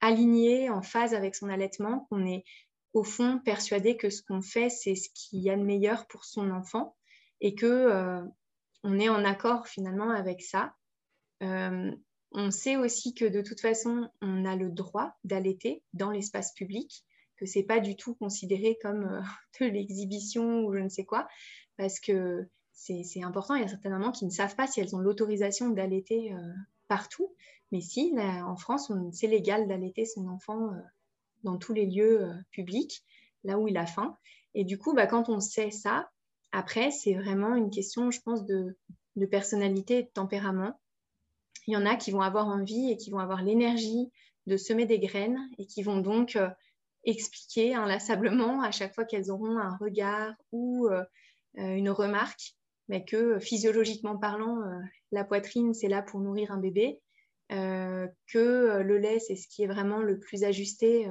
aligné, en phase avec son allaitement, qu'on est au fond persuadé que ce qu'on fait, c'est ce qu'il y a de meilleur pour son enfant et que euh, on est en accord finalement avec ça, euh, on sait aussi que de toute façon, on a le droit d'allaiter dans l'espace public, que c'est pas du tout considéré comme euh, de l'exhibition ou je ne sais quoi, parce que c'est important. Il y a certaines mamans qui ne savent pas si elles ont l'autorisation d'allaiter euh, partout, mais si, en France, c'est légal d'allaiter son enfant dans tous les lieux publics, là où il a faim. Et du coup, bah, quand on sait ça, après, c'est vraiment une question, je pense, de, personnalité et de tempérament il y en a qui vont avoir envie et qui vont avoir l'énergie de semer des graines et qui vont donc euh, expliquer inlassablement à chaque fois qu'elles auront un regard ou euh, euh, une remarque, mais que physiologiquement parlant, la poitrine, c'est là pour nourrir un bébé, que le lait, c'est ce qui est vraiment le plus ajusté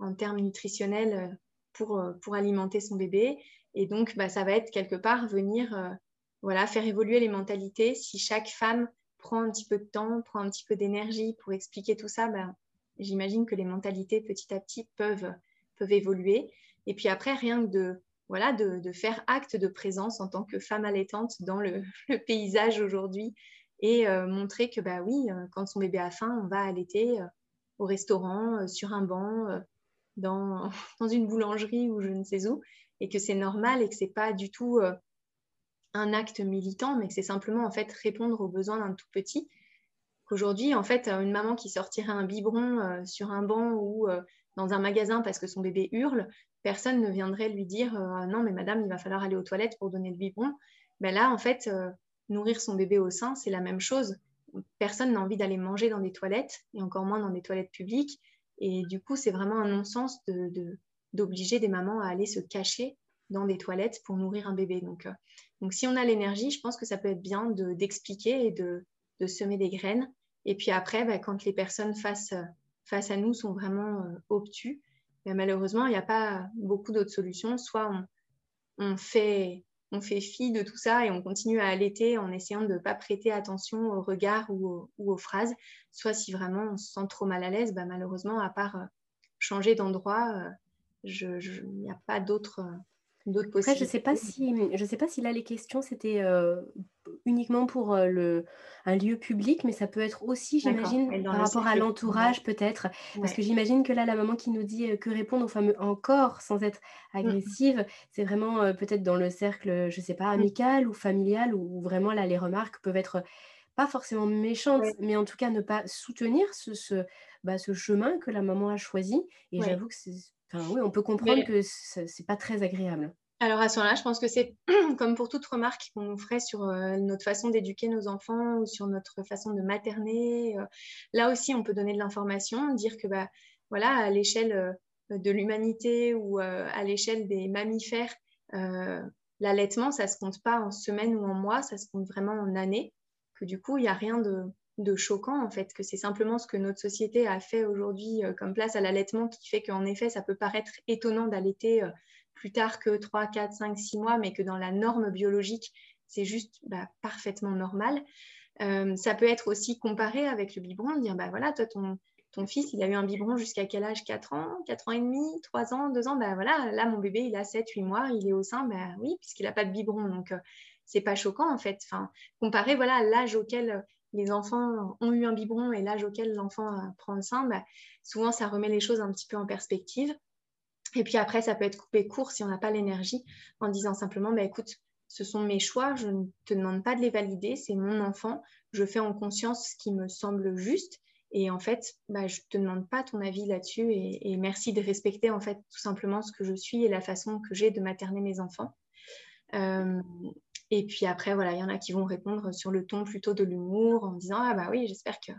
en termes nutritionnels pour, pour alimenter son bébé. Et donc, bah, ça va être quelque part venir voilà, faire évoluer les mentalités. Si chaque femme prend un petit peu de temps, prend un petit peu d'énergie pour expliquer tout ça, ben, j'imagine que les mentalités petit à petit peuvent, peuvent évoluer. Et puis après, rien que de, voilà, de, faire acte de présence en tant que femme allaitante dans le, paysage aujourd'hui et euh, montrer que bah oui, euh, quand son bébé a faim, on va allaiter euh, au restaurant, sur un banc, dans, dans, une boulangerie ou je ne sais où, et que c'est normal et que c'est pas du tout un acte militant, mais que c'est simplement en fait répondre aux besoins d'un tout petit. Qu'aujourd'hui, en fait, une maman qui sortirait un biberon euh, sur un banc ou euh, dans un magasin parce que son bébé hurle, personne ne viendrait lui dire euh, non mais madame, il va falloir aller aux toilettes pour donner le biberon. Ben là, en fait, nourrir son bébé au sein, c'est la même chose. Personne n'a envie d'aller manger dans des toilettes et encore moins dans des toilettes publiques. Et du coup, c'est vraiment un non-sens d'obliger des mamans à aller se cacher dans des toilettes pour nourrir un bébé. Donc, euh, donc si on a l'énergie, je pense que ça peut être bien d'expliquer et de, semer des graines. Et puis après, bah, quand les personnes face, face à nous sont vraiment euh, obtus, bah, malheureusement, il n'y a pas beaucoup d'autres solutions. Soit on, fait, on fait fi de tout ça et on continue à allaiter en essayant de ne pas prêter attention aux regards ou aux, phrases. Soit si vraiment on se sent trop mal à l'aise, bah, malheureusement, à part euh, changer d'endroit, il n'y a pas d'autre après, je ne sais, pas si, je sais pas si là, les questions, c'était euh, uniquement pour euh, le, un lieu public, mais ça peut être aussi, j'imagine, par rapport à l'entourage, peut-être. Parce que j'imagine que là, la maman qui nous dit euh, que répondre aux fameux encore sans être mmh. agressive, c'est vraiment peut-être dans le cercle, je ne sais pas, mmh. amical ou familial, où vraiment, là, les remarques peuvent être pas forcément méchantes, mais en tout cas ne pas soutenir ce, ce, bah, ce chemin que la maman a choisi. Et j'avoue que c'est oui, on peut comprendre que ce n'est pas très agréable. Alors à ce moment-là, je pense que c'est comme pour toute remarque qu'on nous ferait sur euh, notre façon d'éduquer nos enfants ou sur notre façon de materner. Euh, là aussi, on peut donner de l'information, dire que bah, voilà, à l'échelle euh, de l'humanité ou à l'échelle des mammifères, l'allaitement, ça ne se compte pas en semaines ou en mois, ça se compte vraiment en années. Que du coup, il n'y a rien de, de choquant en fait, que c'est simplement ce que notre société a fait aujourd'hui euh, comme place à l'allaitement qui fait qu'en effet ça peut paraître étonnant d'allaiter euh, plus tard que 3, 4, 5, 6 mois, mais que dans la norme biologique c'est juste bah, parfaitement normal. Euh, ça peut être aussi comparé avec le biberon, dire bah voilà, toi ton, fils, il a eu un biberon jusqu'à quel âge? 4 ans 4 ans et demi 3 ans 2 ans? Ben voilà, là, mon bébé, il a 7, 8 mois, il est au sein, ben oui, puisqu'il n'a pas de biberon. Donc, c'est pas choquant, en fait. Enfin, comparé voilà, à l'âge auquel les enfants ont eu un biberon et l'âge auquel l'enfant prend le sein, ben, souvent, ça remet les choses un petit peu en perspective. Et puis après, ça peut être coupé court si on n'a pas l'énergie en disant simplement, bah, écoute, ce sont mes choix, je ne te demande pas de les valider, c'est mon enfant, je fais en conscience ce qui me semble juste. Et en fait, bah, je ne te demande pas ton avis là-dessus et, merci de respecter en fait tout simplement ce que je suis et la façon que j'ai de materner mes enfants. Euh, et puis après, voilà, il y en a qui vont répondre sur le ton plutôt de l'humour en disant Ah bah oui, j'espère que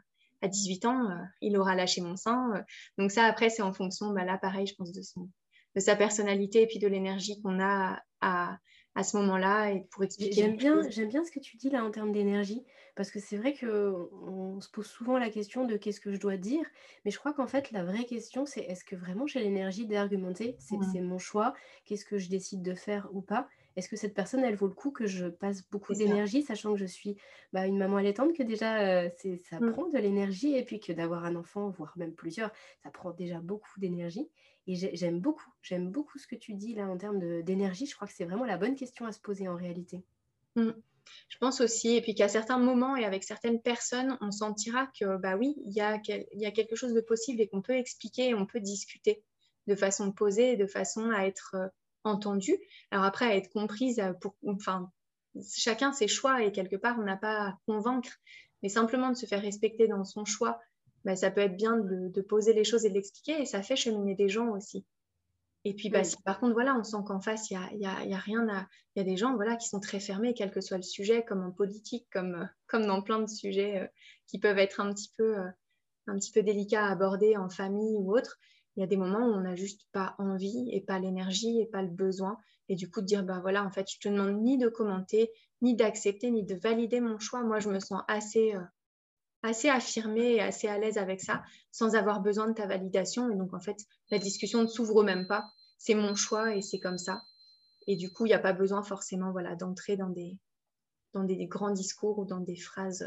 à 18 ans, euh, il aura lâché mon sein. Donc ça, après, c'est en fonction, bah, là, pareil, je pense, de son, de sa personnalité et puis de l'énergie qu'on a à, à ce moment-là et pour expliquer. J'aime bien, j'aime bien ce que tu dis là en termes d'énergie parce que c'est vrai qu'on se pose souvent la question de qu'est-ce que je dois dire, mais je crois qu'en fait la vraie question c'est est-ce que vraiment j'ai l'énergie d'argumenter? C'est mon choix, qu'est-ce que je décide de faire ou pas? Est-ce que cette personne, elle vaut le coup que je passe beaucoup d'énergie, sachant que je suis bah, une maman allaitante, que déjà, c'est ça mmh. prend de l'énergie, et puis que d'avoir un enfant, voire même plusieurs, ça prend déjà beaucoup d'énergie. Et j'aime beaucoup, j'aime beaucoup ce que tu dis là en termes d'énergie. Je crois que c'est vraiment la bonne question à se poser en réalité. Mmh. Je pense aussi, et puis qu'à certains moments et avec certaines personnes, on sentira que, bah oui, il y a, y a quelque chose de possible et qu'on peut expliquer et on peut discuter de façon posée, de façon à être entendue. Alors après, à être comprise, pour, enfin, chacun ses choix et quelque part, on n'a pas à convaincre, mais simplement de se faire respecter dans son choix bah, ça peut être bien de, poser les choses et de l'expliquer et ça fait cheminer des gens aussi. Et puis, bah, si par contre, voilà, on sent qu'en face, il n'y a, y a, rien à. Il y a des gens voilà, qui sont très fermés, quel que soit le sujet, comme en politique, comme, euh, comme dans plein de sujets euh, qui peuvent être un petit, peu, euh, un petit peu délicats à aborder en famille ou autre. Il y a des moments où on n'a juste pas envie et pas l'énergie et pas le besoin. Et du coup, de dire, bah voilà, en fait, je te demande ni de commenter, ni d'accepter, ni de valider mon choix. Moi, je me sens assez assez affirmée et assez à l'aise avec ça, sans avoir besoin de ta validation. Et donc, en fait, la discussion ne s'ouvre même pas. C'est mon choix et c'est comme ça. Et du coup, il n'y a pas besoin forcément voilà, d'entrer dans des, dans des grands discours ou dans des phrases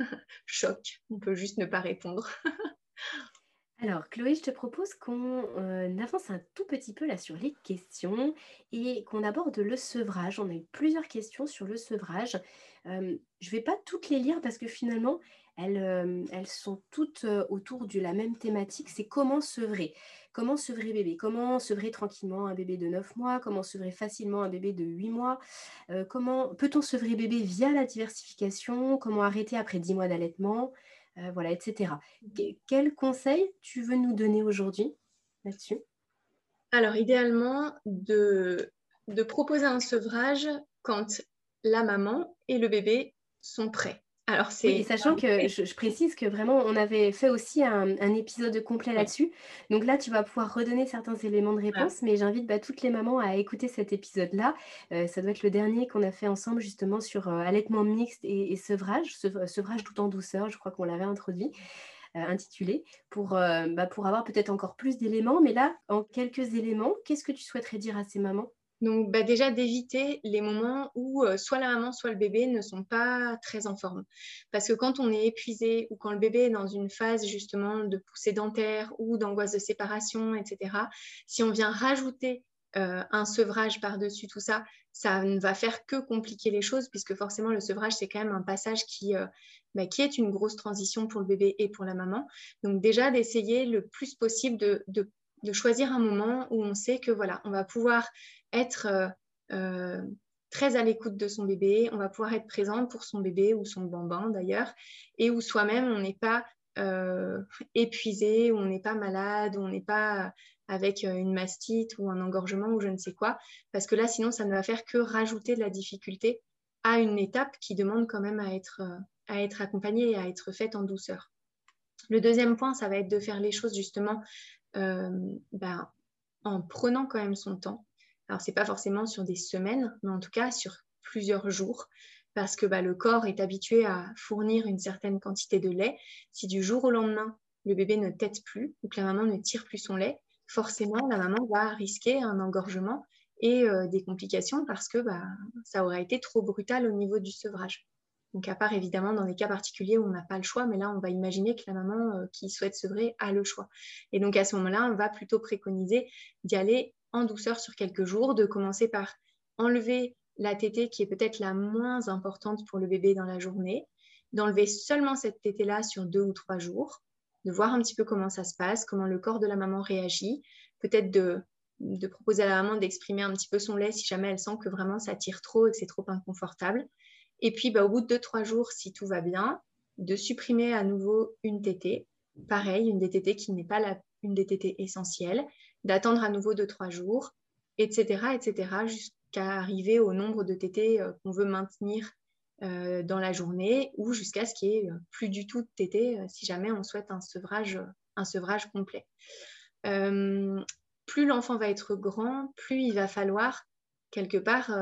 euh, choc. On peut juste ne pas répondre. Alors, Chloé, je te propose qu'on euh, avance un tout petit peu là sur les questions et qu'on aborde le sevrage. On a eu plusieurs questions sur le sevrage. Euh, je ne vais pas toutes les lire parce que finalement, elles, elles sont toutes autour de la même thématique, c'est comment sevrer. Comment sevrer bébé? Comment sevrer tranquillement un bébé de 9 mois? Comment sevrer facilement un bébé de 8 mois? Comment peut-on sevrer bébé via la diversification? Comment arrêter après 10 mois d'allaitement? Voilà, etc. quel conseil tu veux nous donner aujourd'hui là-dessus? Alors, idéalement, de, de proposer un sevrage quand la maman et le bébé sont prêts. Alors c'est sachant que je, précise que vraiment on avait fait aussi un, épisode complet là-dessus. Donc là tu vas pouvoir redonner certains éléments de réponse, mais j'invite bah, toutes les mamans à écouter cet épisode-là. Euh, ça doit être le dernier qu'on a fait ensemble justement sur euh, allaitement mixte et, sevrage, sevrage tout en douceur. Je crois qu'on l'avait introduit. Euh, intitulé pour, bah, pour avoir peut-être encore plus d'éléments. Mais là, en quelques éléments, qu'est-ce que tu souhaiterais dire à ces mamans? Donc bah, déjà d'éviter les moments où euh, soit la maman, soit le bébé ne sont pas très en forme. Parce que quand on est épuisé ou quand le bébé est dans une phase justement de poussée dentaire ou d'angoisse de séparation, etc., si on vient rajouter euh, un sevrage par-dessus tout ça, ça ne va faire que compliquer les choses puisque forcément le sevrage, c'est quand même un passage qui, euh, bah, qui est une grosse transition pour le bébé et pour la maman. Donc déjà d'essayer le plus possible de, de de choisir un moment où on sait que voilà, on va pouvoir être euh, euh, très à l'écoute de son bébé, on va pouvoir être présente pour son bébé ou son bambin d'ailleurs, et où soi-même on n'est pas euh, épuisé, où on n'est pas malade, où on n'est pas avec une mastite ou un engorgement ou je ne sais quoi, parce que là sinon ça ne va faire que rajouter de la difficulté à une étape qui demande quand même à être, à être accompagnée et à être faite en douceur. Le deuxième point, ça va être de faire les choses justement ben, en prenant quand même son temps. Alors, ce n'est pas forcément sur des semaines, mais en tout cas sur plusieurs jours, parce que bah, le corps est habitué à fournir une certaine quantité de lait. Si du jour au lendemain, le bébé ne tète plus ou que la maman ne tire plus son lait, forcément, la maman va risquer un engorgement et euh, des complications parce que bah, ça aurait été trop brutal au niveau du sevrage. Donc, à part évidemment dans des cas particuliers où on n'a pas le choix, mais là, on va imaginer que la maman qui souhaite sevrer a le choix. Et donc, à ce moment-là, on va plutôt préconiser d'y aller en douceur sur quelques jours, de commencer par enlever la tétée qui est peut-être la moins importante pour le bébé dans la journée, d'enlever seulement cette tétée-là sur deux ou trois jours, de voir un petit peu comment ça se passe, comment le corps de la maman réagit, peut-être de, proposer à la maman d'exprimer un petit peu son lait si jamais elle sent que vraiment ça tire trop et que c'est trop inconfortable. Et puis, bah, au bout de deux, trois jours, si tout va bien, de supprimer à nouveau une tétée. Pareil, une tétées qui n'est pas la, une des tétées essentielles, d'attendre à nouveau deux, trois jours, etc., etc., jusqu'à arriver au nombre de tétées euh, qu'on veut maintenir euh, dans la journée ou jusqu'à ce qu'il n'y ait euh, plus du tout de tétées si jamais on souhaite un sevrage, un sevrage complet. plus l'enfant va être grand, plus il va falloir quelque part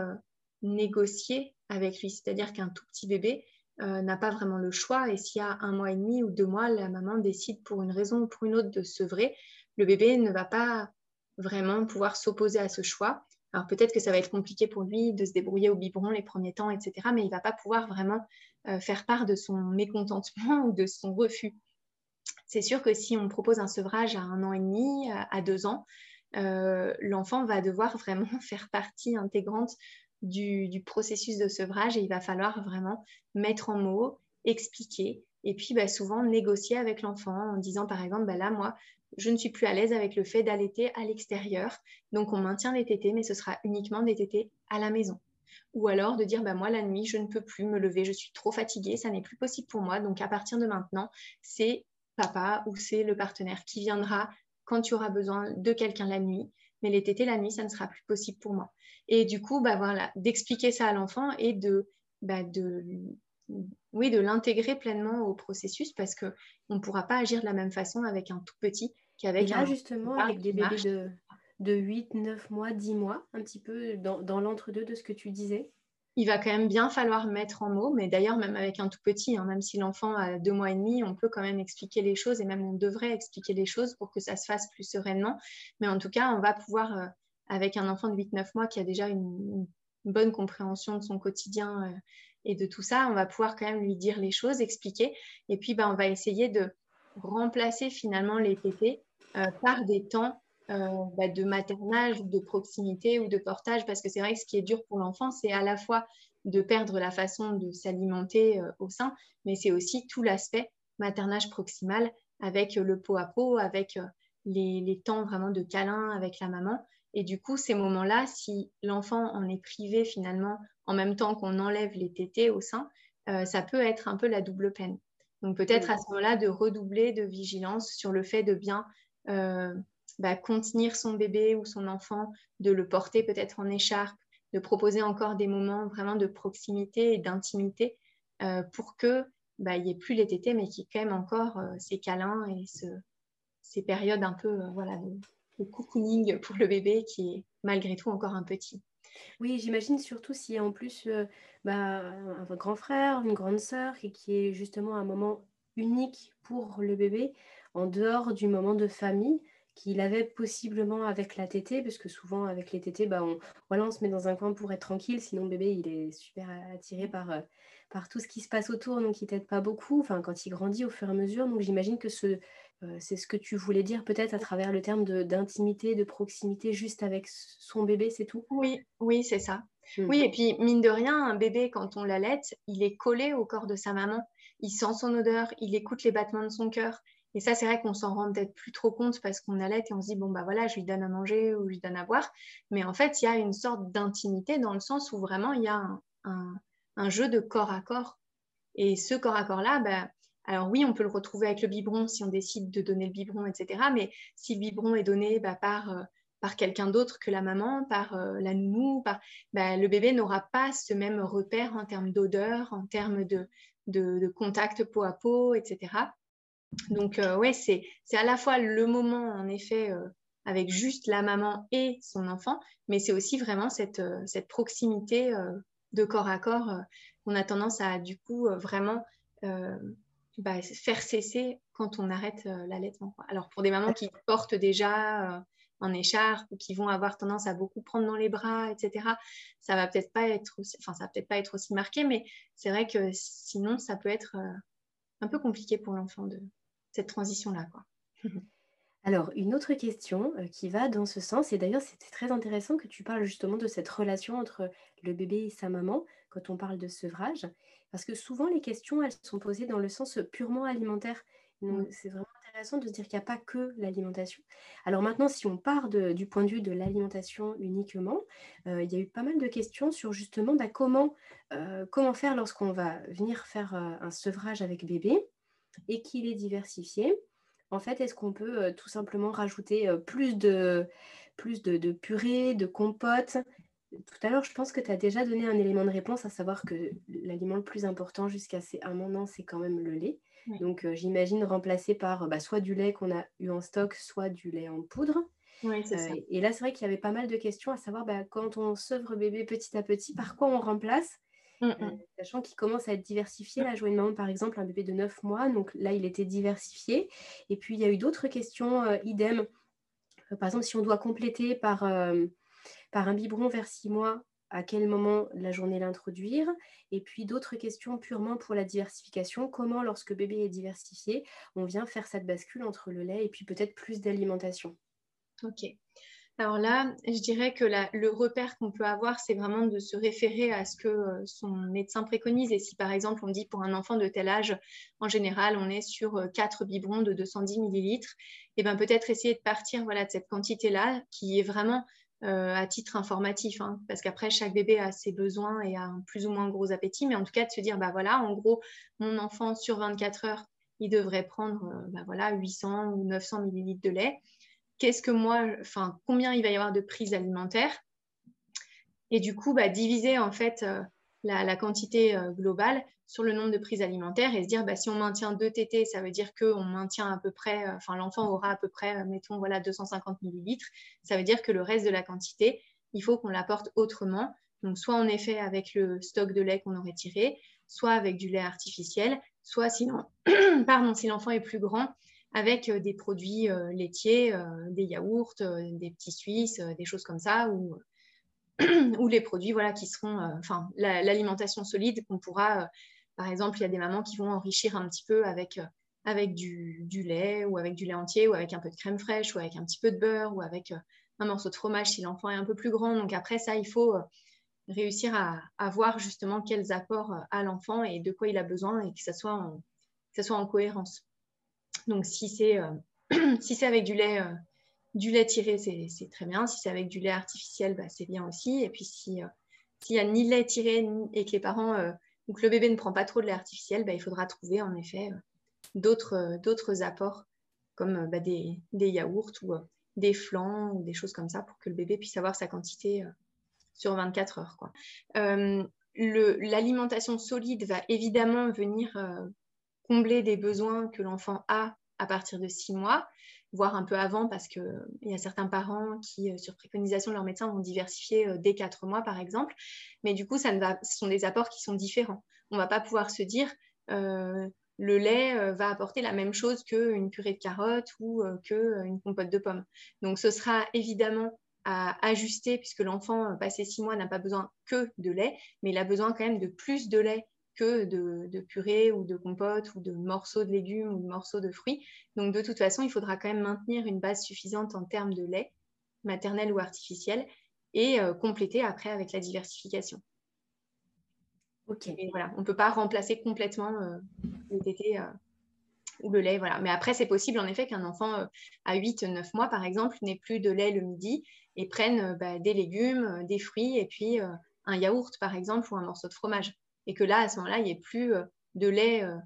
négocier avec lui. C'est-à-dire qu'un tout petit bébé n'a pas vraiment le choix et s'il y a un mois et demi ou deux mois, la maman décide pour une raison ou pour une autre de sevrer, le bébé ne va pas vraiment pouvoir s'opposer à ce choix. Alors peut-être que ça va être compliqué pour lui de se débrouiller au biberon les premiers temps, etc. Mais il ne va pas pouvoir vraiment euh, faire part de son mécontentement ou de son refus. C'est sûr que si on propose un sevrage à un an et demi, à deux ans, euh, l'enfant va devoir vraiment faire partie intégrante du, processus de sevrage et il va falloir vraiment mettre en mots, expliquer et puis bah, souvent négocier avec l'enfant en disant par exemple, bah, là, moi, je ne suis plus à l'aise avec le fait d'allaiter à l'extérieur. Donc, on maintient les tétés, mais ce sera uniquement des tétés à la maison. Ou alors de dire, bah, moi, la nuit, je ne peux plus me lever, je suis trop fatiguée, ça n'est plus possible pour moi. Donc, à partir de maintenant, c'est papa ou c'est le partenaire qui viendra quand tu auras besoin de quelqu'un la nuit. Mais les tétés la nuit, ça ne sera plus possible pour moi. Et du coup, voilà, d'expliquer ça à l'enfant et de oui, de l'intégrer pleinement au processus parce qu'on ne pourra pas agir de la même façon avec un tout petit qu'avec un. justement, avec des bébés de, de 8, 9 mois, 10 mois, un petit peu dans, dans l'entre-deux de ce que tu disais il va quand même bien falloir mettre en mots, mais d'ailleurs même avec un tout petit, hein, même si l'enfant a deux mois et demi, on peut quand même expliquer les choses et même on devrait expliquer les choses pour que ça se fasse plus sereinement. Mais en tout cas, on va pouvoir, euh, avec un enfant de 8-9 mois qui a déjà une, bonne compréhension de son quotidien euh, et de tout ça, on va pouvoir quand même lui dire les choses, expliquer. Et puis, bah, on va essayer de remplacer finalement les tétés euh, par des temps euh, bah, de maternage, de proximité ou de portage, parce que c'est vrai que ce qui est dur pour l'enfant, c'est à la fois de perdre la façon de s'alimenter euh, au sein, mais c'est aussi tout l'aspect maternage proximal avec le pot à pot, avec les, les, temps vraiment de câlin avec la maman. Et du coup, ces moments-là, si l'enfant en est privé finalement en même temps qu'on enlève les tétés au sein, euh, ça peut être un peu la double peine. Donc peut-être à ce moment-là de redoubler de vigilance sur le fait de bien euh, bah, contenir son bébé ou son enfant, de le porter peut-être en écharpe, de proposer encore des moments vraiment de proximité et d'intimité euh, pour que bah, il n'y ait plus les tétés, mais qu'il y ait quand même encore ces câlins et ces périodes un peu voilà, de, de cocooning pour le bébé qui est malgré tout encore un petit. Oui, j'imagine surtout s'il y a en plus euh, bah, un grand frère, une grande sœur, et qui est justement un moment unique pour le bébé, en dehors du moment de famille qu'il avait possiblement avec la tétée, parce que souvent avec les tétés, bah, on, voilà, on se met dans un coin pour être tranquille, sinon le bébé il est super attiré par, euh, par tout ce qui se passe autour, donc il t'aide pas beaucoup, enfin quand il grandit au fur et à mesure, donc j'imagine que ce, c'est ce que tu voulais dire peut-être à travers le terme d'intimité, de, proximité juste avec son bébé, c'est tout? Oui, oui, c'est ça. Hmm. Oui, et puis mine de rien, un bébé, quand on l'allait, il est collé au corps de sa maman. Il sent son odeur, il écoute les battements de son cœur. Et ça, c'est vrai qu'on s'en rend peut-être plus trop compte parce qu'on allait et on se dit, bon, bah voilà, je lui donne à manger ou je lui donne à boire. Mais en fait, il y a une sorte d'intimité dans le sens où vraiment, il y a un, jeu de corps à corps. Et ce corps à corps-là, bah, alors oui, on peut le retrouver avec le biberon si on décide de donner le biberon, etc. Mais si le biberon est donné bah, par, euh, par quelqu'un d'autre que la maman, par euh, la nounou, bah, le bébé n'aura pas ce même repère en termes d'odeur, en termes de, de, contact peau à peau, etc. Donc euh, oui, c'est à la fois le moment, en effet, avec juste la maman et son enfant, mais c'est aussi vraiment cette, cette proximité de corps à corps qu'on a tendance à, du coup, vraiment bah, faire cesser quand on arrête euh, l'allaitement. Alors pour des mamans qui portent déjà euh, en écharpe ou qui vont avoir tendance à beaucoup prendre dans les bras, etc. Ça va peut-être pas être aussi, enfin, ça va peut-être pas être aussi marqué, mais c'est vrai que sinon, ça peut être euh, un peu compliqué pour l'enfant de cette transition-là, quoi. Alors, une autre question euh, qui va dans ce sens, et d'ailleurs c'était très intéressant que tu parles justement de cette relation entre le bébé et sa maman quand on parle de sevrage, parce que souvent les questions, elles sont posées dans le sens purement alimentaire. Donc, c'est vraiment intéressant de se dire qu'il n'y a pas que l'alimentation. Alors maintenant, si on part du point de vue de l'alimentation uniquement, euh, il y a eu pas mal de questions sur justement bah, comment, euh, comment faire lorsqu'on va venir faire un sevrage avec bébé et qu'il est diversifié. En fait, est-ce qu'on peut tout simplement rajouter plus, de, plus de, purée, de compote Tout à l'heure, je pense que tu as déjà donné un élément de réponse, à savoir que l'aliment le plus important jusqu'à ces un moment, c'est quand même le lait. Donc, j'imagine remplacer par bah, soit du lait qu'on a eu en stock, soit du lait en poudre. et là, c'est vrai qu'il y avait pas mal de questions à savoir bah, quand on sevre bébé petit à petit, par quoi on remplace? Mmh, euh, mmh. sachant qu'il commence à être diversifié. Là, je vois une maman, par exemple, un bébé de 9 mois. Donc là, il était diversifié. Et puis, il y a eu d'autres questions, euh, idem. Euh, par exemple, si on doit compléter par, par un biberon vers 6 mois, à quel moment la journée l'introduire Et puis d'autres questions purement pour la diversification. Comment, lorsque bébé est diversifié, on vient faire cette bascule entre le lait et puis peut-être plus d'alimentation? Ok. Alors là, je dirais que le repère qu'on peut avoir, c'est vraiment de se référer à ce que euh, son médecin préconise. Et si par exemple on dit pour un enfant de tel âge, en général, on est sur 4 euh, biberons de 210 millilitres, et eh bien peut-être essayer de partir voilà, de cette quantité-là qui est vraiment euh, à titre informatif, hein, parce qu'après, chaque bébé a ses besoins et a un plus ou moins gros appétit, mais en tout cas de se dire, bah voilà, en gros, mon enfant sur 24 heures, il devrait prendre bah voilà, 800 ou 900 millilitres de lait qu'est-ce que moi, enfin, combien il va y avoir de prises alimentaires. Et du coup, bah, diviser en fait euh, la, quantité euh, globale sur le nombre de prises alimentaires et se dire, bah, si on maintient deux TT, ça veut dire qu'on maintient à peu près, euh, enfin, l'enfant aura à peu près, mettons, voilà, 250 millilitres. Ça veut dire que le reste de la quantité, il faut qu'on l'apporte autrement. Donc, soit en effet avec le stock de lait qu'on aurait tiré, soit avec du lait artificiel, soit sinon, pardon, si l'enfant est plus grand, avec euh, des produits euh, laitiers, euh, des yaourts, des petits suisses, des choses comme ça, ou, ou les produits voilà, qui seront, enfin, l'alimentation solide qu'on pourra, par exemple, il y a des mamans qui vont enrichir un petit peu avec, avec du, lait ou avec du lait entier ou avec un peu de crème fraîche ou avec un petit peu de beurre ou avec un morceau de fromage si l'enfant est un peu plus grand. Donc après ça, il faut réussir à, à, voir justement quels apports a l'enfant et de quoi il a besoin et que ça soit en, ça soit en cohérence. Donc, si c'est euh, si avec du lait, euh, du lait tiré, c'est très bien. Si c'est avec du lait artificiel, bah, c'est bien aussi. Et puis, euh, s'il n'y a ni lait tiré et que les parents ou que le bébé ne prend pas trop de lait artificiel, bah, il faudra trouver en effet d'autres apports comme bah, des, yaourts ou des flancs ou des choses comme ça pour que le bébé puisse avoir sa quantité sur 24 heures. L'alimentation solide va évidemment venir combler des besoins que l'enfant a à partir de six mois, voire un peu avant, parce qu'il y a certains parents qui, euh, sur préconisation de leur médecin, vont diversifier euh, dès quatre mois, par exemple. Mais du coup, ça ne va, ce sont des apports qui sont différents. On ne va pas pouvoir se dire euh, le lait va apporter la même chose qu'une purée de carottes ou qu'une compote de pommes. Donc, ce sera évidemment à ajuster, puisque l'enfant, passé six mois, n'a pas besoin que de lait, mais il a besoin quand même de plus de lait que de, purée ou de compote ou de morceaux de légumes ou de morceaux de fruits. Donc de toute façon, il faudra quand même maintenir une base suffisante en termes de lait, maternel ou artificiel, et euh, compléter après avec la diversification. Ok. voilà, on ne peut pas remplacer complètement euh, le tété euh, ou le lait. Voilà. Mais après, c'est possible en effet qu'un enfant à 8-9 mois, par exemple, n'ait plus de lait le midi et prenne bah, des légumes, des fruits et puis un yaourt, par exemple, ou un morceau de fromage et que là, à ce moment-là, il n'y ait plus euh, de lait euh,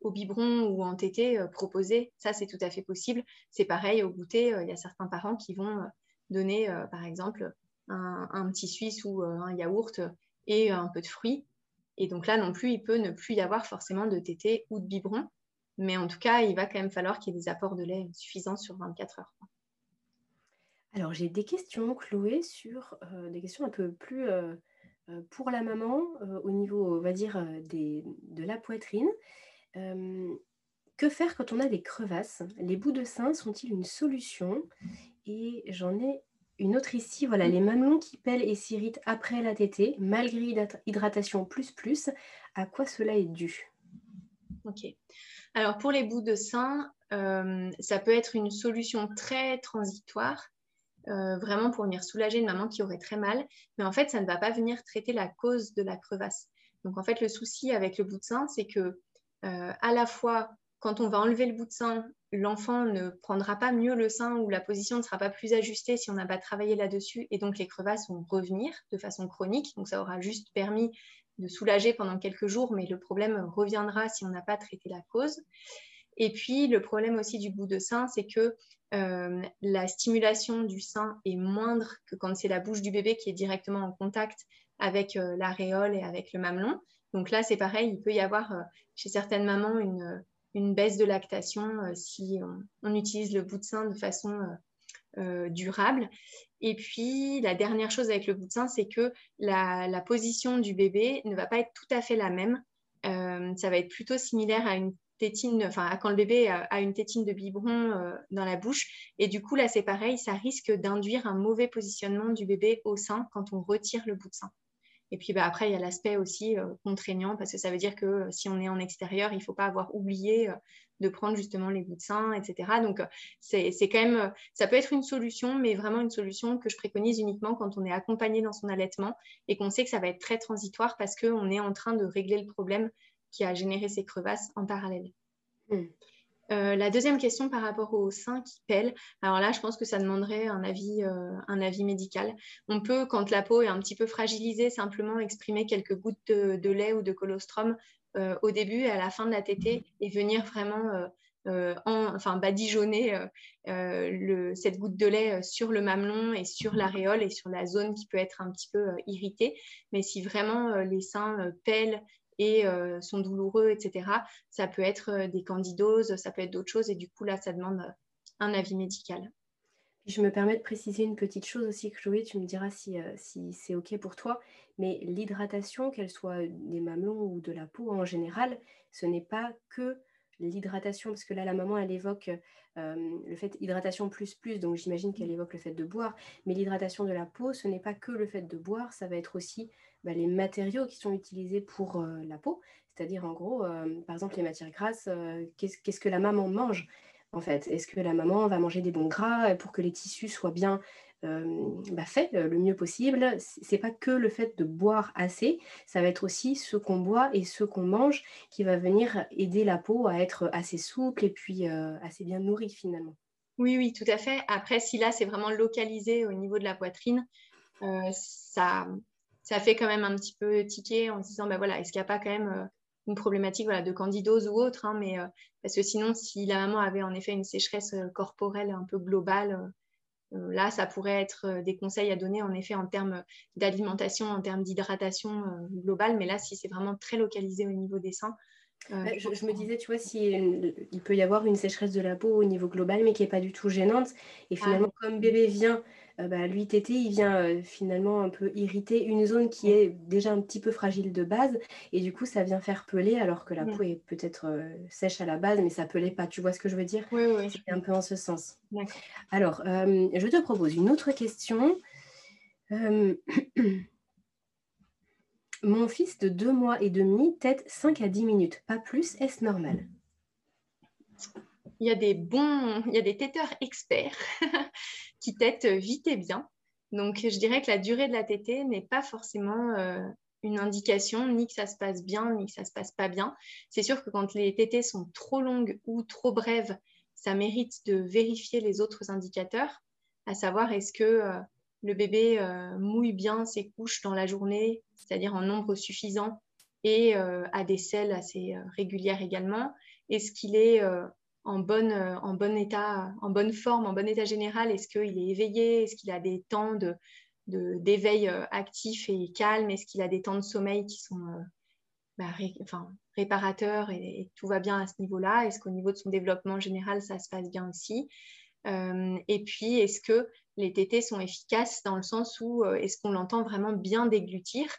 au biberon ou en tété euh, proposé. Ça, c'est tout à fait possible. C'est pareil au goûter. Il y a certains parents qui vont donner, par exemple, un, petit suisse ou un yaourt et un peu de fruits. Et donc là non plus, il peut ne plus y avoir forcément de tété ou de biberon. Mais en tout cas, il va quand même falloir qu'il y ait des apports de lait suffisants sur 24 heures. Alors, j'ai des questions, Chloé, sur des questions un peu plus pour la maman, au niveau, on va dire, de la poitrine, que faire quand on a des crevasses? Les bouts de sein sont-ils une solution? Et j'en ai une autre ici, voilà, les mamelons qui pèlent et s'irritent après la tétée, malgré hydratation plus plus, à quoi cela est dû? Ok. Alors pour les bouts de sein, ça peut être une solution très transitoire, euh, vraiment pour venir soulager une maman qui aurait très mal, mais en fait, ça ne va pas venir traiter la cause de la crevasse. Donc en fait, le souci avec le bout de sein, c'est que euh, à la fois quand on va enlever le bout de sein, l'enfant ne prendra pas mieux le sein ou la position ne sera pas plus ajustée si on n'a pas travaillé là-dessus et donc les crevasses vont revenir de façon chronique. Donc ça aura juste permis de soulager pendant quelques jours, mais le problème reviendra si on n'a pas traité la cause. Et puis le problème aussi du bout de sein, c'est que euh, la stimulation du sein est moindre que quand c'est la bouche du bébé qui est directement en contact avec euh, l'aréole et avec le mamelon. Donc là, c'est pareil, il peut y avoir euh, chez certaines mamans une baisse de lactation si on, utilise le bout de sein de façon durable. Et puis, la dernière chose avec le bout de sein, c'est que la, position du bébé ne va pas être tout à fait la même. ça va être plutôt similaire à une tétine, quand le bébé a, une tétine de biberon dans la bouche. Et du coup, là, c'est pareil, ça risque d'induire un mauvais positionnement du bébé au sein quand on retire le bout de sein. Et puis bah, après, il y a l'aspect aussi euh, contraignant parce que ça veut dire que euh, si on est en extérieur, il ne faut pas avoir oublié euh, de prendre justement les bouts de sein, etc. Donc, c'est quand même, ça peut être une solution, mais vraiment une solution que je préconise uniquement quand on est accompagné dans son allaitement et qu'on sait que ça va être très transitoire parce qu'on est en train de régler le problème qui a généré ces crevasses en parallèle. Mmh. Euh, la deuxième question par rapport au sein qui pèle, alors là, je pense que ça demanderait un avis, euh, un avis médical. On peut, quand la peau est un petit peu fragilisée, simplement exprimer quelques gouttes de, lait ou de colostrum euh, au début et à la fin de la tétée et venir vraiment enfin, badigeonner cette goutte de lait sur le mamelon et sur l'aréole et sur la zone qui peut être un petit peu irritée. Mais si vraiment les seins pèlent et euh, sont douloureux, etc. Ça peut être euh, des candidoses, ça peut être d'autres choses, et du coup, là, ça demande euh, un avis médical. Je me permets de préciser une petite chose aussi, Chloé, tu me diras si, si c'est OK pour toi, mais l'hydratation, qu'elle soit des mamelons ou de la peau en général, ce n'est pas que l'hydratation, parce que là, la maman, elle évoque le fait hydratation plus plus, donc j'imagine qu'elle évoque le fait de boire, mais l'hydratation de la peau, ce n'est pas que le fait de boire, ça va être aussi bah, les matériaux qui sont utilisés pour euh, la peau, c'est-à-dire en gros, euh, par exemple, les matières grasses, euh, qu'est-ce que la maman mange en fait? Est-ce que la maman va manger des bons gras pour que les tissus soient bien bah, faits le mieux possible? C'est pas que le fait de boire assez, ça va être aussi ce qu'on boit et ce qu'on mange qui va venir aider la peau à être assez souple et puis assez bien nourrie finalement. Oui, oui, tout à fait. Après, si là, c'est vraiment localisé au niveau de la poitrine, ça, ça fait quand même un petit peu tiquer en se disant, bah voilà, est-ce qu'il n'y a pas quand même euh, une problématique voilà, de candidose ou autre hein, mais, euh, Parce que sinon, si la maman avait en effet une sécheresse euh, corporelle un peu globale, là, ça pourrait être des conseils à donner en effet en termes d'alimentation, en termes d'hydratation globale. Mais là, si c'est vraiment très localisé au niveau des seins, bah, je, me disais, tu vois, si il peut y avoir une sécheresse de la peau au niveau global, mais qui n'est pas du tout gênante. Et ah finalement, comme bébé vient euh, bah, il vient euh, finalement un peu irriter une zone qui est déjà un petit peu fragile de base. Et du coup, ça vient faire peler, alors que la peau est peut-être euh, sèche à la base, mais ça pelait pas. Tu vois ce que je veux dire? Oui, oui. C'est un peu en ce sens. Alors, je te propose une autre question. Mon fils de deux mois et demi tête 5 à 10 minutes, pas plus, est-ce normal? Il y a des bons, il y a des téteurs experts qui têtent vite et bien. Donc, je dirais que la durée de la tétée n'est pas forcément euh, une indication, ni que ça se passe bien, ni que ça se passe pas bien. C'est sûr que quand les tétées sont trop longues ou trop brèves, ça mérite de vérifier les autres indicateurs, à savoir est-ce que euh, le bébé euh, mouille bien ses couches dans la journée, c'est-à-dire en nombre suffisant, et a des selles assez régulières également. Est-ce qu'il est, en, bonne, euh, en bon état, en bonne forme, en bon état général? Est-ce qu'il est éveillé? Est-ce qu'il a des temps de, d'éveil euh, actif et calme? Est-ce qu'il a des temps de sommeil qui sont euh, bah, enfin, réparateurs et, tout va bien à ce niveau-là? Est-ce qu'au niveau de son développement général, ça se passe bien aussi? Et puis, est-ce que les tétés sont efficaces dans le sens où est-ce qu'on l'entend vraiment bien déglutir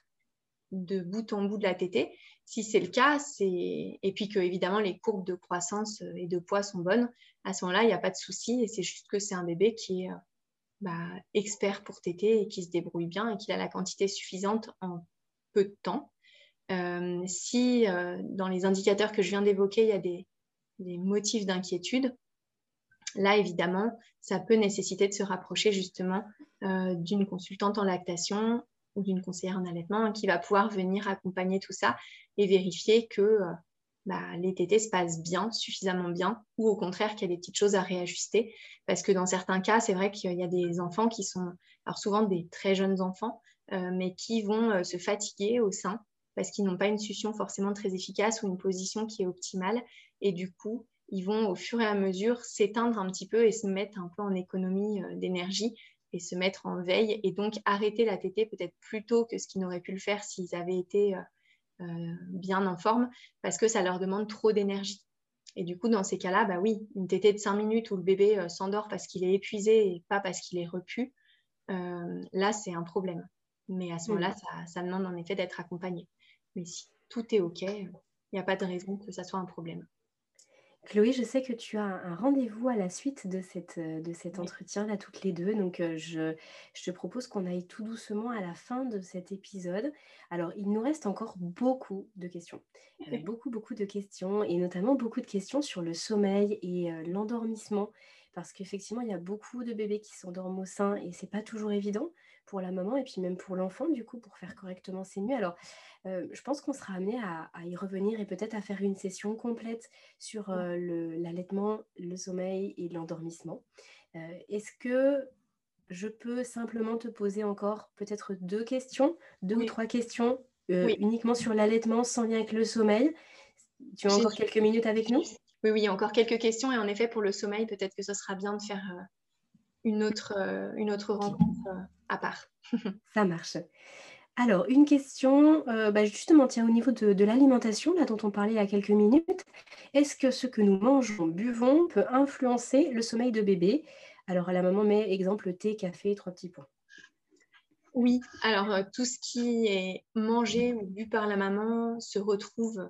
de bout en bout de la tétée? Si c'est le cas, et puis que évidemment les courbes de croissance euh, et de poids sont bonnes, à ce moment-là, il n'y a pas de souci et c'est juste que c'est un bébé qui est euh, bah, expert pour téter et qui se débrouille bien et qu'il a la quantité suffisante en peu de temps. si dans les indicateurs que je viens d'évoquer, il y a des motifs d'inquiétude, là, évidemment, ça peut nécessiter de se rapprocher justement d'une consultante en lactation ou d'une conseillère en allaitement qui va pouvoir venir accompagner tout ça et vérifier que bah, les tétés se passent bien, suffisamment bien, ou au contraire qu'il y a des petites choses à réajuster. Parce que dans certains cas, c'est vrai qu'il y a des enfants qui sont, alors souvent des très jeunes enfants, euh, mais qui vont euh, se fatiguer au sein parce qu'ils n'ont pas une succion forcément très efficace ou une position qui est optimale. Et du coup, ils vont au fur et à mesure s'éteindre un petit peu et se mettre un peu en économie euh, d'énergie et se mettre en veille et donc arrêter la tétée peut-être plus tôt que ce qu'ils n'auraient pu le faire s'ils avaient été euh, bien en forme parce que ça leur demande trop d'énergie. Et du coup, dans ces cas-là, bah oui, une tétée de 5 minutes où le bébé euh, s'endort parce qu'il est épuisé et pas parce qu'il est repu, euh, là, c'est un problème. Mais à ce moment-là, ça, ça, demande en effet d'être accompagné. Mais si tout est OK, il n'y a pas de raison que ça soit un problème. Chloé, je sais que tu as un rendez-vous à la suite de, cette, euh, de cet entretien-là, toutes les deux. Donc, euh, je, te propose qu'on aille tout doucement à la fin de cet épisode. Alors, il nous reste encore beaucoup de questions. Euh, beaucoup, beaucoup de questions, et notamment beaucoup de questions sur le sommeil et l'endormissement. Parce qu'effectivement, il y a beaucoup de bébés qui s'endorment au sein et c'est pas toujours évident pour la maman et puis même pour l'enfant, du coup, pour faire correctement ses nuits. Alors, euh, je pense qu'on sera amené à, y revenir et peut-être à faire une session complète sur euh, l'allaitement, le, sommeil et l'endormissement. Euh, est-ce que je peux simplement te poser encore peut-être deux questions, deux ou trois questions uniquement sur l'allaitement sans lien avec le sommeil? Tu as encore quelques minutes avec nous? Oui, oui, encore quelques questions. Et en effet, pour le sommeil, peut-être que ce sera bien de faire une autre, une autre rencontre à part. Ça marche. Alors, une question, euh, bah, justement, tiens, au niveau de, l'alimentation, là dont on parlait il y a quelques minutes, est-ce que ce que nous mangeons, buvons, peut influencer le sommeil de bébé? Alors, la maman met exemple thé, café, trois petits points. Oui, alors euh, tout ce qui est mangé ou bu par la maman se retrouve,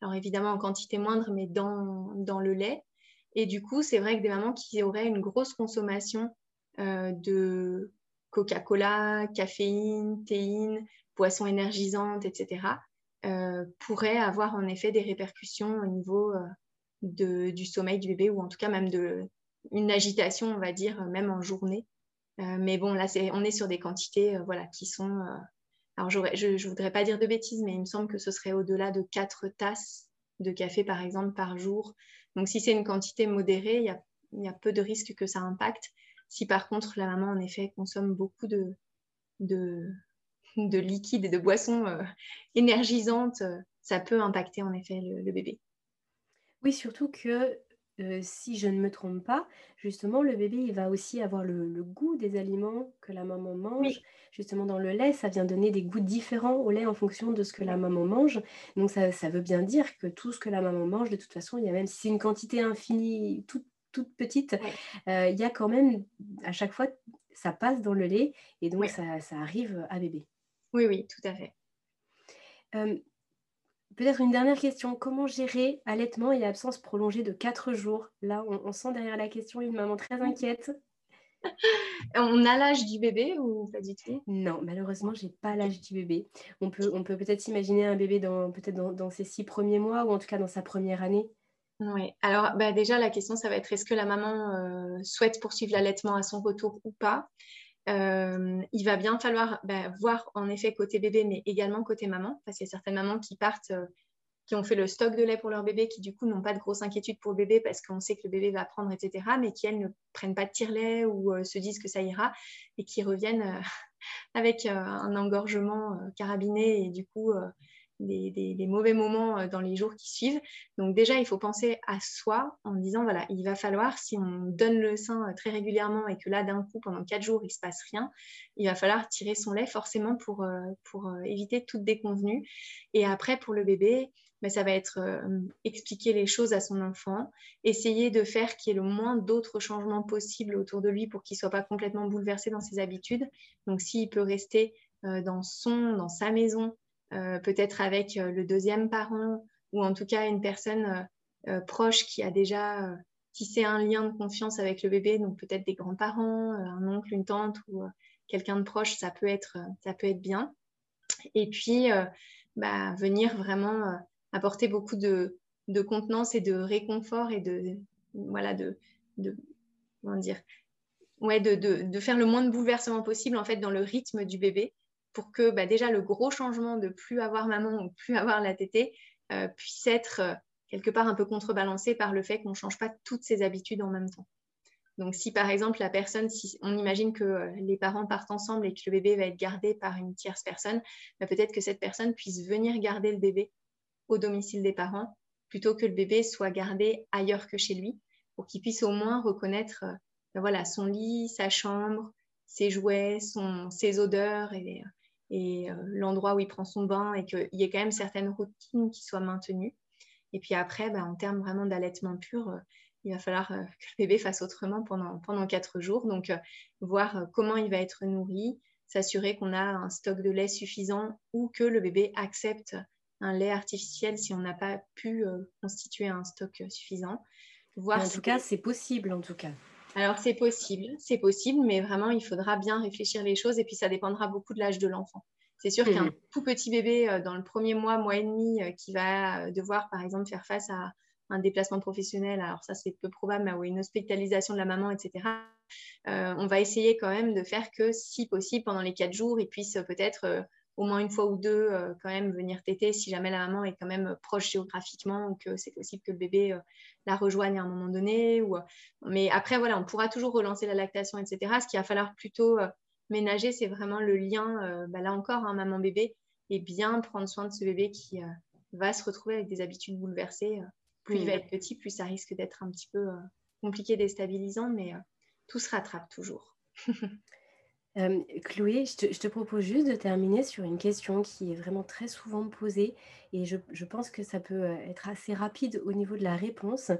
alors évidemment en quantité moindre, mais dans, dans le lait. Et du coup, c'est vrai que des mamans qui auraient une grosse consommation euh, de Coca-Cola, caféine, théine, boissons énergisantes, etc., euh, pourraient avoir en effet des répercussions au niveau euh, du sommeil du bébé ou en tout cas même de une agitation, on va dire, même en journée. Mais bon, là, on est sur des quantités voilà, qui sont... alors, je ne voudrais pas dire de bêtises, mais il me semble que ce serait au-delà de 4 tasses de café, par exemple, par jour. Donc, si c'est une quantité modérée, il y a, peu de risques que ça impacte. Si par contre la maman en effet consomme beaucoup de, de, et de boissons euh, énergisantes, euh, ça peut impacter en effet le, bébé. Oui, surtout que euh, si je ne me trompe pas, justement, le bébé, il va aussi avoir le, goût des aliments que la maman mange. Justement, dans le lait, ça vient donner des goûts différents au lait en fonction de ce que la maman mange. Donc, ça, ça veut bien dire que tout ce que la maman mange, de toute façon, il y a même si c'est une quantité infinie, toute toute petite, euh, il y a quand même, à chaque fois, ça passe dans le lait et donc ça, arrive à bébé. Oui, oui, tout à fait. Euh, peut-être une dernière question. Comment gérer allaitement et absence prolongée de 4 jours? Là, on, sent derrière la question une maman très inquiète. on a l'âge du bébé ou pas du tout? Non, malheureusement, j'ai pas l'âge du bébé. On peut on peut peut-être imaginer un bébé dans peut-être dans, dans, ses six premiers mois ou en tout cas dans sa première année. Oui, alors bah, déjà la question ça va être est-ce que la maman euh, souhaite poursuivre l'allaitement à son retour ou pas? Euh, Il va bien falloir bah, voir en effet côté bébé mais également côté maman parce qu'il y a certaines mamans qui partent, euh, qui ont fait le stock de lait pour leur bébé qui du coup n'ont pas de grosse inquiétude pour bébé parce qu'on sait que le bébé va prendre etc. mais qui elles ne prennent pas de tire-lait ou se disent que ça ira et qui reviennent avec un engorgement carabiné et du coup des, mauvais moments euh, dans les jours qui suivent. Donc déjà, il faut penser à soi en disant, voilà, il va falloir, si on donne le sein euh, très régulièrement et que là, d'un coup, pendant quatre jours, il ne se passe rien, il va falloir tirer son lait forcément pour, euh, pour éviter toute déconvenue. Et après, pour le bébé, ben, ça va être expliquer les choses à son enfant, essayer de faire qu'il y ait le moins d'autres changements possibles autour de lui pour qu'il ne soit pas complètement bouleversé dans ses habitudes. Donc s'il peut rester dans son, dans sa maison, peut-être avec euh, le deuxième parent ou en tout cas une personne euh, proche qui a déjà c'est un lien de confiance avec le bébé, donc peut-être des grands-parents, un oncle, une tante ou quelqu'un de proche, ça peut être, ça peut être bien. Et puis, bah, venir vraiment apporter beaucoup de, de, contenance et de réconfort et de, voilà, de, de comment dire, ouais, de, de, faire le moins de bouleversements possible en fait dans le rythme du bébé pour que bah, déjà le gros changement de plus avoir maman ou plus avoir la tétée euh, puisse être euh, quelque part un peu contrebalancé par le fait qu'on ne change pas toutes ses habitudes en même temps. Donc si par exemple la personne, si on imagine que euh, les parents partent ensemble et que le bébé va être gardé par une tierce personne, bah, peut-être que cette personne puisse venir garder le bébé au domicile des parents plutôt que le bébé soit gardé ailleurs que chez lui pour qu'il puisse au moins reconnaître bah, voilà, son lit, sa chambre, ses jouets, son, ses odeurs et, et euh, l'endroit où il prend son bain et qu'il y ait quand même certaines routines qui soient maintenues. Et puis après, bah, en termes vraiment d'allaitement pur, euh, il va falloir euh, que le bébé fasse autrement pendant, pendant quatre jours. Donc, voir comment il va être nourri, s'assurer qu'on a un stock de lait suffisant ou que le bébé accepte un lait artificiel si on n'a pas pu constituer un stock suffisant. Voir en tout cas, c'est possible en tout cas. Alors c'est possible, c'est possible, mais vraiment il faudra bien réfléchir les choses et puis ça dépendra beaucoup de l'âge de l'enfant. C'est sûr qu'un mhm. tout petit bébé euh, dans le premier mois, mois et demi, euh, qui va euh, devoir par exemple faire face à un déplacement professionnel, alors ça c'est peu probable, mais une hospitalisation de la maman, etc. on va essayer quand même de faire que si possible pendant les quatre jours, il puisse peut-être au moins une fois ou deux euh, quand même venir téter si jamais la maman est quand même proche géographiquement ou que c'est possible que le bébé euh, la rejoigne à un moment donné. Ou, euh, mais après, voilà, on pourra toujours relancer la lactation, etc. Ce qu'il va falloir plutôt ménager, c'est vraiment le lien, bah, là encore, hein, maman-bébé, et bien prendre soin de ce bébé qui va se retrouver avec des habitudes bouleversées. Plus il va être petit, plus ça risque d'être un petit peu compliqué, déstabilisant, mais tout se rattrape toujours. Euh, Chloé, je te, propose juste de terminer sur une question qui est vraiment très souvent posée et je, pense que ça peut euh, être assez rapide au niveau de la réponse.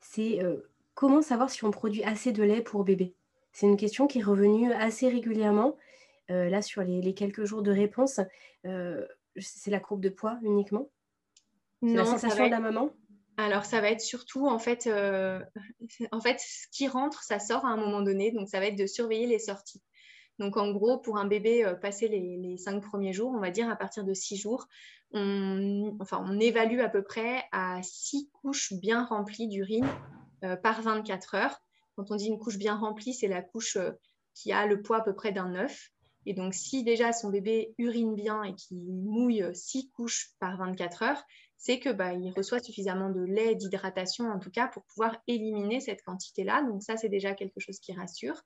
C'est euh, comment savoir si on produit assez de lait pour bébé? C'est une question qui est revenue assez régulièrement. là, sur les, quelques jours de réponse, c'est la courbe de poids uniquement? C'est la sensation de la maman? alors, ça va être surtout, en fait, en fait, ce qui rentre, ça sort à un moment donné. Donc, ça va être de surveiller les sorties. Donc, en gros, pour un bébé, euh, passer les, cinq premiers jours, on va dire à partir de six jours, on, enfin, on évalue à peu près à six couches bien remplies d'urine euh, par 24 heures. Quand on dit une couche bien remplie, c'est la couche euh, qui a le poids à peu près d'un œuf. Et donc, si déjà son bébé urine bien et qu'il mouille six couches par 24 heures, c'est que bah, il reçoit suffisamment de lait, d'hydratation en tout cas, pour pouvoir éliminer cette quantité-là. Donc ça, c'est déjà quelque chose qui rassure.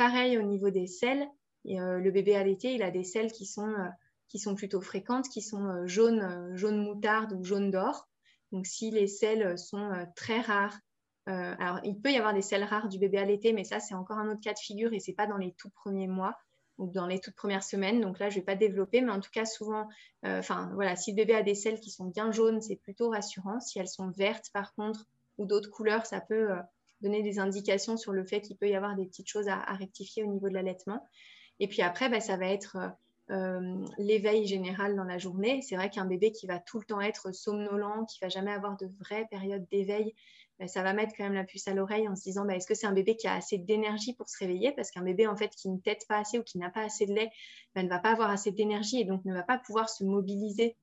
Pareil au niveau des selles, euh, le bébé allaité, il a des selles qui sont, euh, qui sont plutôt fréquentes, qui sont euh, jaunes jaune moutarde ou jaune d'or. Donc si les selles sont très rares, alors il peut y avoir des selles rares du bébé allaité, mais ça c'est encore un autre cas de figure et c'est pas dans les tout premiers mois ou dans les toutes premières semaines. Donc là je vais pas développer, mais en tout cas souvent, enfin voilà, si le bébé a des selles qui sont bien jaunes, c'est plutôt rassurant. Si elles sont vertes par contre ou d'autres couleurs, ça peut donner des indications sur le fait qu'il peut y avoir des petites choses à, rectifier au niveau de l'allaitement. Et puis après, bah, ça va être euh, euh, l'éveil général dans la journée. C'est vrai qu'un bébé qui va tout le temps être somnolent, qui va jamais avoir de vraie période d'éveil, bah, ça va mettre quand même la puce à l'oreille en se disant bah, est-ce que c'est un bébé qui a assez d'énergie pour se réveiller? Parce qu'un bébé en fait qui ne tète pas assez ou qui n'a pas assez de lait ne va pas avoir assez d'énergie et donc ne va pas pouvoir se mobiliser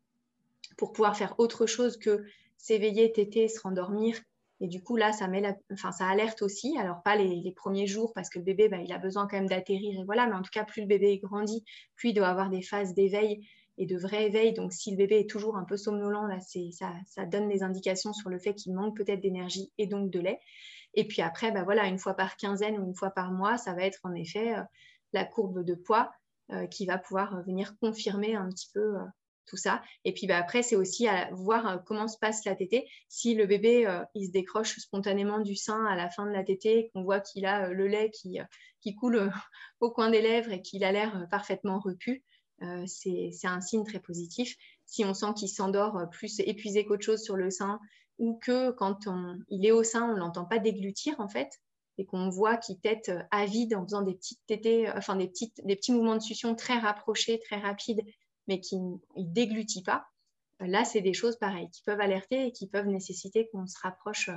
pour pouvoir faire autre chose que s'éveiller, téter, se rendormir et du coup, là, ça, met enfin, ça alerte aussi. Alors, pas les, premiers jours, parce que le bébé, bah, il a besoin quand même d'atterrir. Et voilà, mais en tout cas, plus le bébé grandit, plus il doit avoir des phases d'éveil et de vrai éveil. Donc, si le bébé est toujours un peu somnolent, là, ça, ça donne des indications sur le fait qu'il manque peut-être d'énergie et donc de lait. Et puis après, bah, voilà, une fois par quinzaine ou une fois par mois, ça va être en effet euh, la courbe de poids euh, qui va pouvoir euh, venir confirmer un petit peu ça. Et puis bah, après, c'est aussi à voir euh, comment se passe la tétée. Si le bébé, euh, il se décroche spontanément du sein à la fin de la tétée, qu'on voit qu'il a euh, le lait qui, coule au coin des lèvres et qu'il a l'air parfaitement repu, c'est un signe très positif. Si on sent qu'il s'endort plus épuisé qu'autre chose sur le sein, ou que quand il est au sein, on ne l'entend pas déglutir en fait, et qu'on voit qu'il tète avide en faisant des petites tétées, enfin des, petites, des petits mouvements de succion très rapprochés, très rapides, mais qui ne déglutit pas, là, c'est des choses pareilles qui peuvent alerter et qui peuvent nécessiter qu'on se rapproche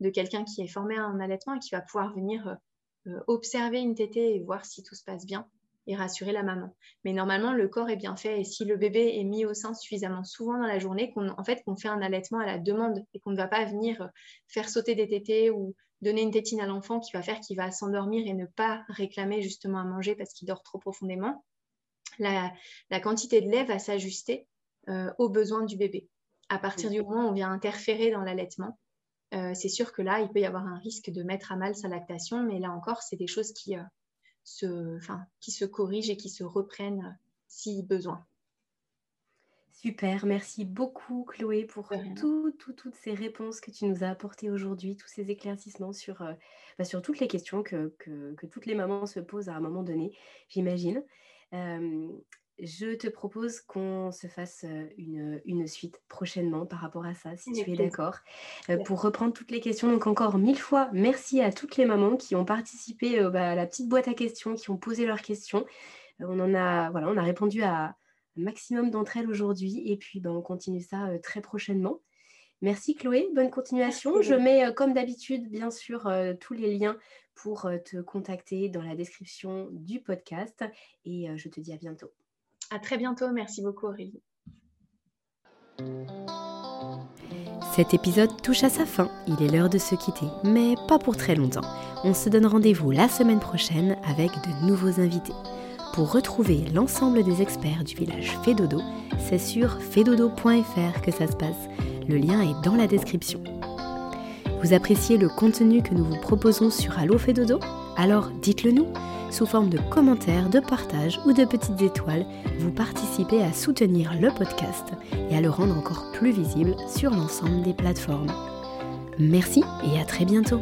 de quelqu'un qui est formé à un allaitement et qui va pouvoir venir observer une tétée et voir si tout se passe bien et rassurer la maman. Mais normalement, le corps est bien fait et si le bébé est mis au sein suffisamment souvent dans la journée, qu'on en fait qu'on fait un allaitement à la demande et qu'on ne va pas venir faire sauter des tétés ou donner une tétine à l'enfant qui va faire qu'il va s'endormir et ne pas réclamer justement à manger parce qu'il dort trop profondément, la, quantité de lait va s'ajuster euh, aux besoins du bébé. À partir du moment où on vient interférer dans l'allaitement, euh, c'est sûr que là, il peut y avoir un risque de mettre à mal sa lactation, mais là encore, c'est des choses qui, euh, se, qui se corrigent et qui se reprennent si besoin. Super, merci beaucoup Chloé pour toutes ces réponses que tu nous as apportées aujourd'hui, tous ces éclaircissements sur, euh, bah, sur toutes les questions que, que, toutes les mamans se posent à un moment donné, j'imagine. Je te propose qu'on se fasse une, une, suite prochainement par rapport à ça, si tu es d'accord. pour reprendre toutes les questions, donc encore mille fois, merci à toutes les mamans qui ont participé bah, à la petite boîte à questions, qui ont posé leurs questions. on en a, voilà, on a répondu à, maximum d'entre elles aujourd'hui. Et puis, ben, on continue ça euh, très prochainement. Merci Chloé, bonne continuation. Je mets, euh, comme d'habitude, bien sûr, euh, tous les liens pour te contacter dans la description du podcast. Et je te dis à bientôt. À très bientôt. Merci beaucoup Aurélie. Cet épisode touche à sa fin, il est l'heure de se quitter, mais pas pour très longtemps. On se donne rendez-vous la semaine prochaine avec de nouveaux invités. Pour retrouver l'ensemble des experts du village Fédodo, c'est sur fedodo.fr que ça se passe. Le lien est dans la description. Vous appréciez le contenu que nous vous proposons sur Allo Fédodo Alors dites-le nous sous forme de commentaires, de partages ou de petites étoiles. Vous participez à soutenir le podcast et à le rendre encore plus visible sur l'ensemble des plateformes. Merci et à très bientôt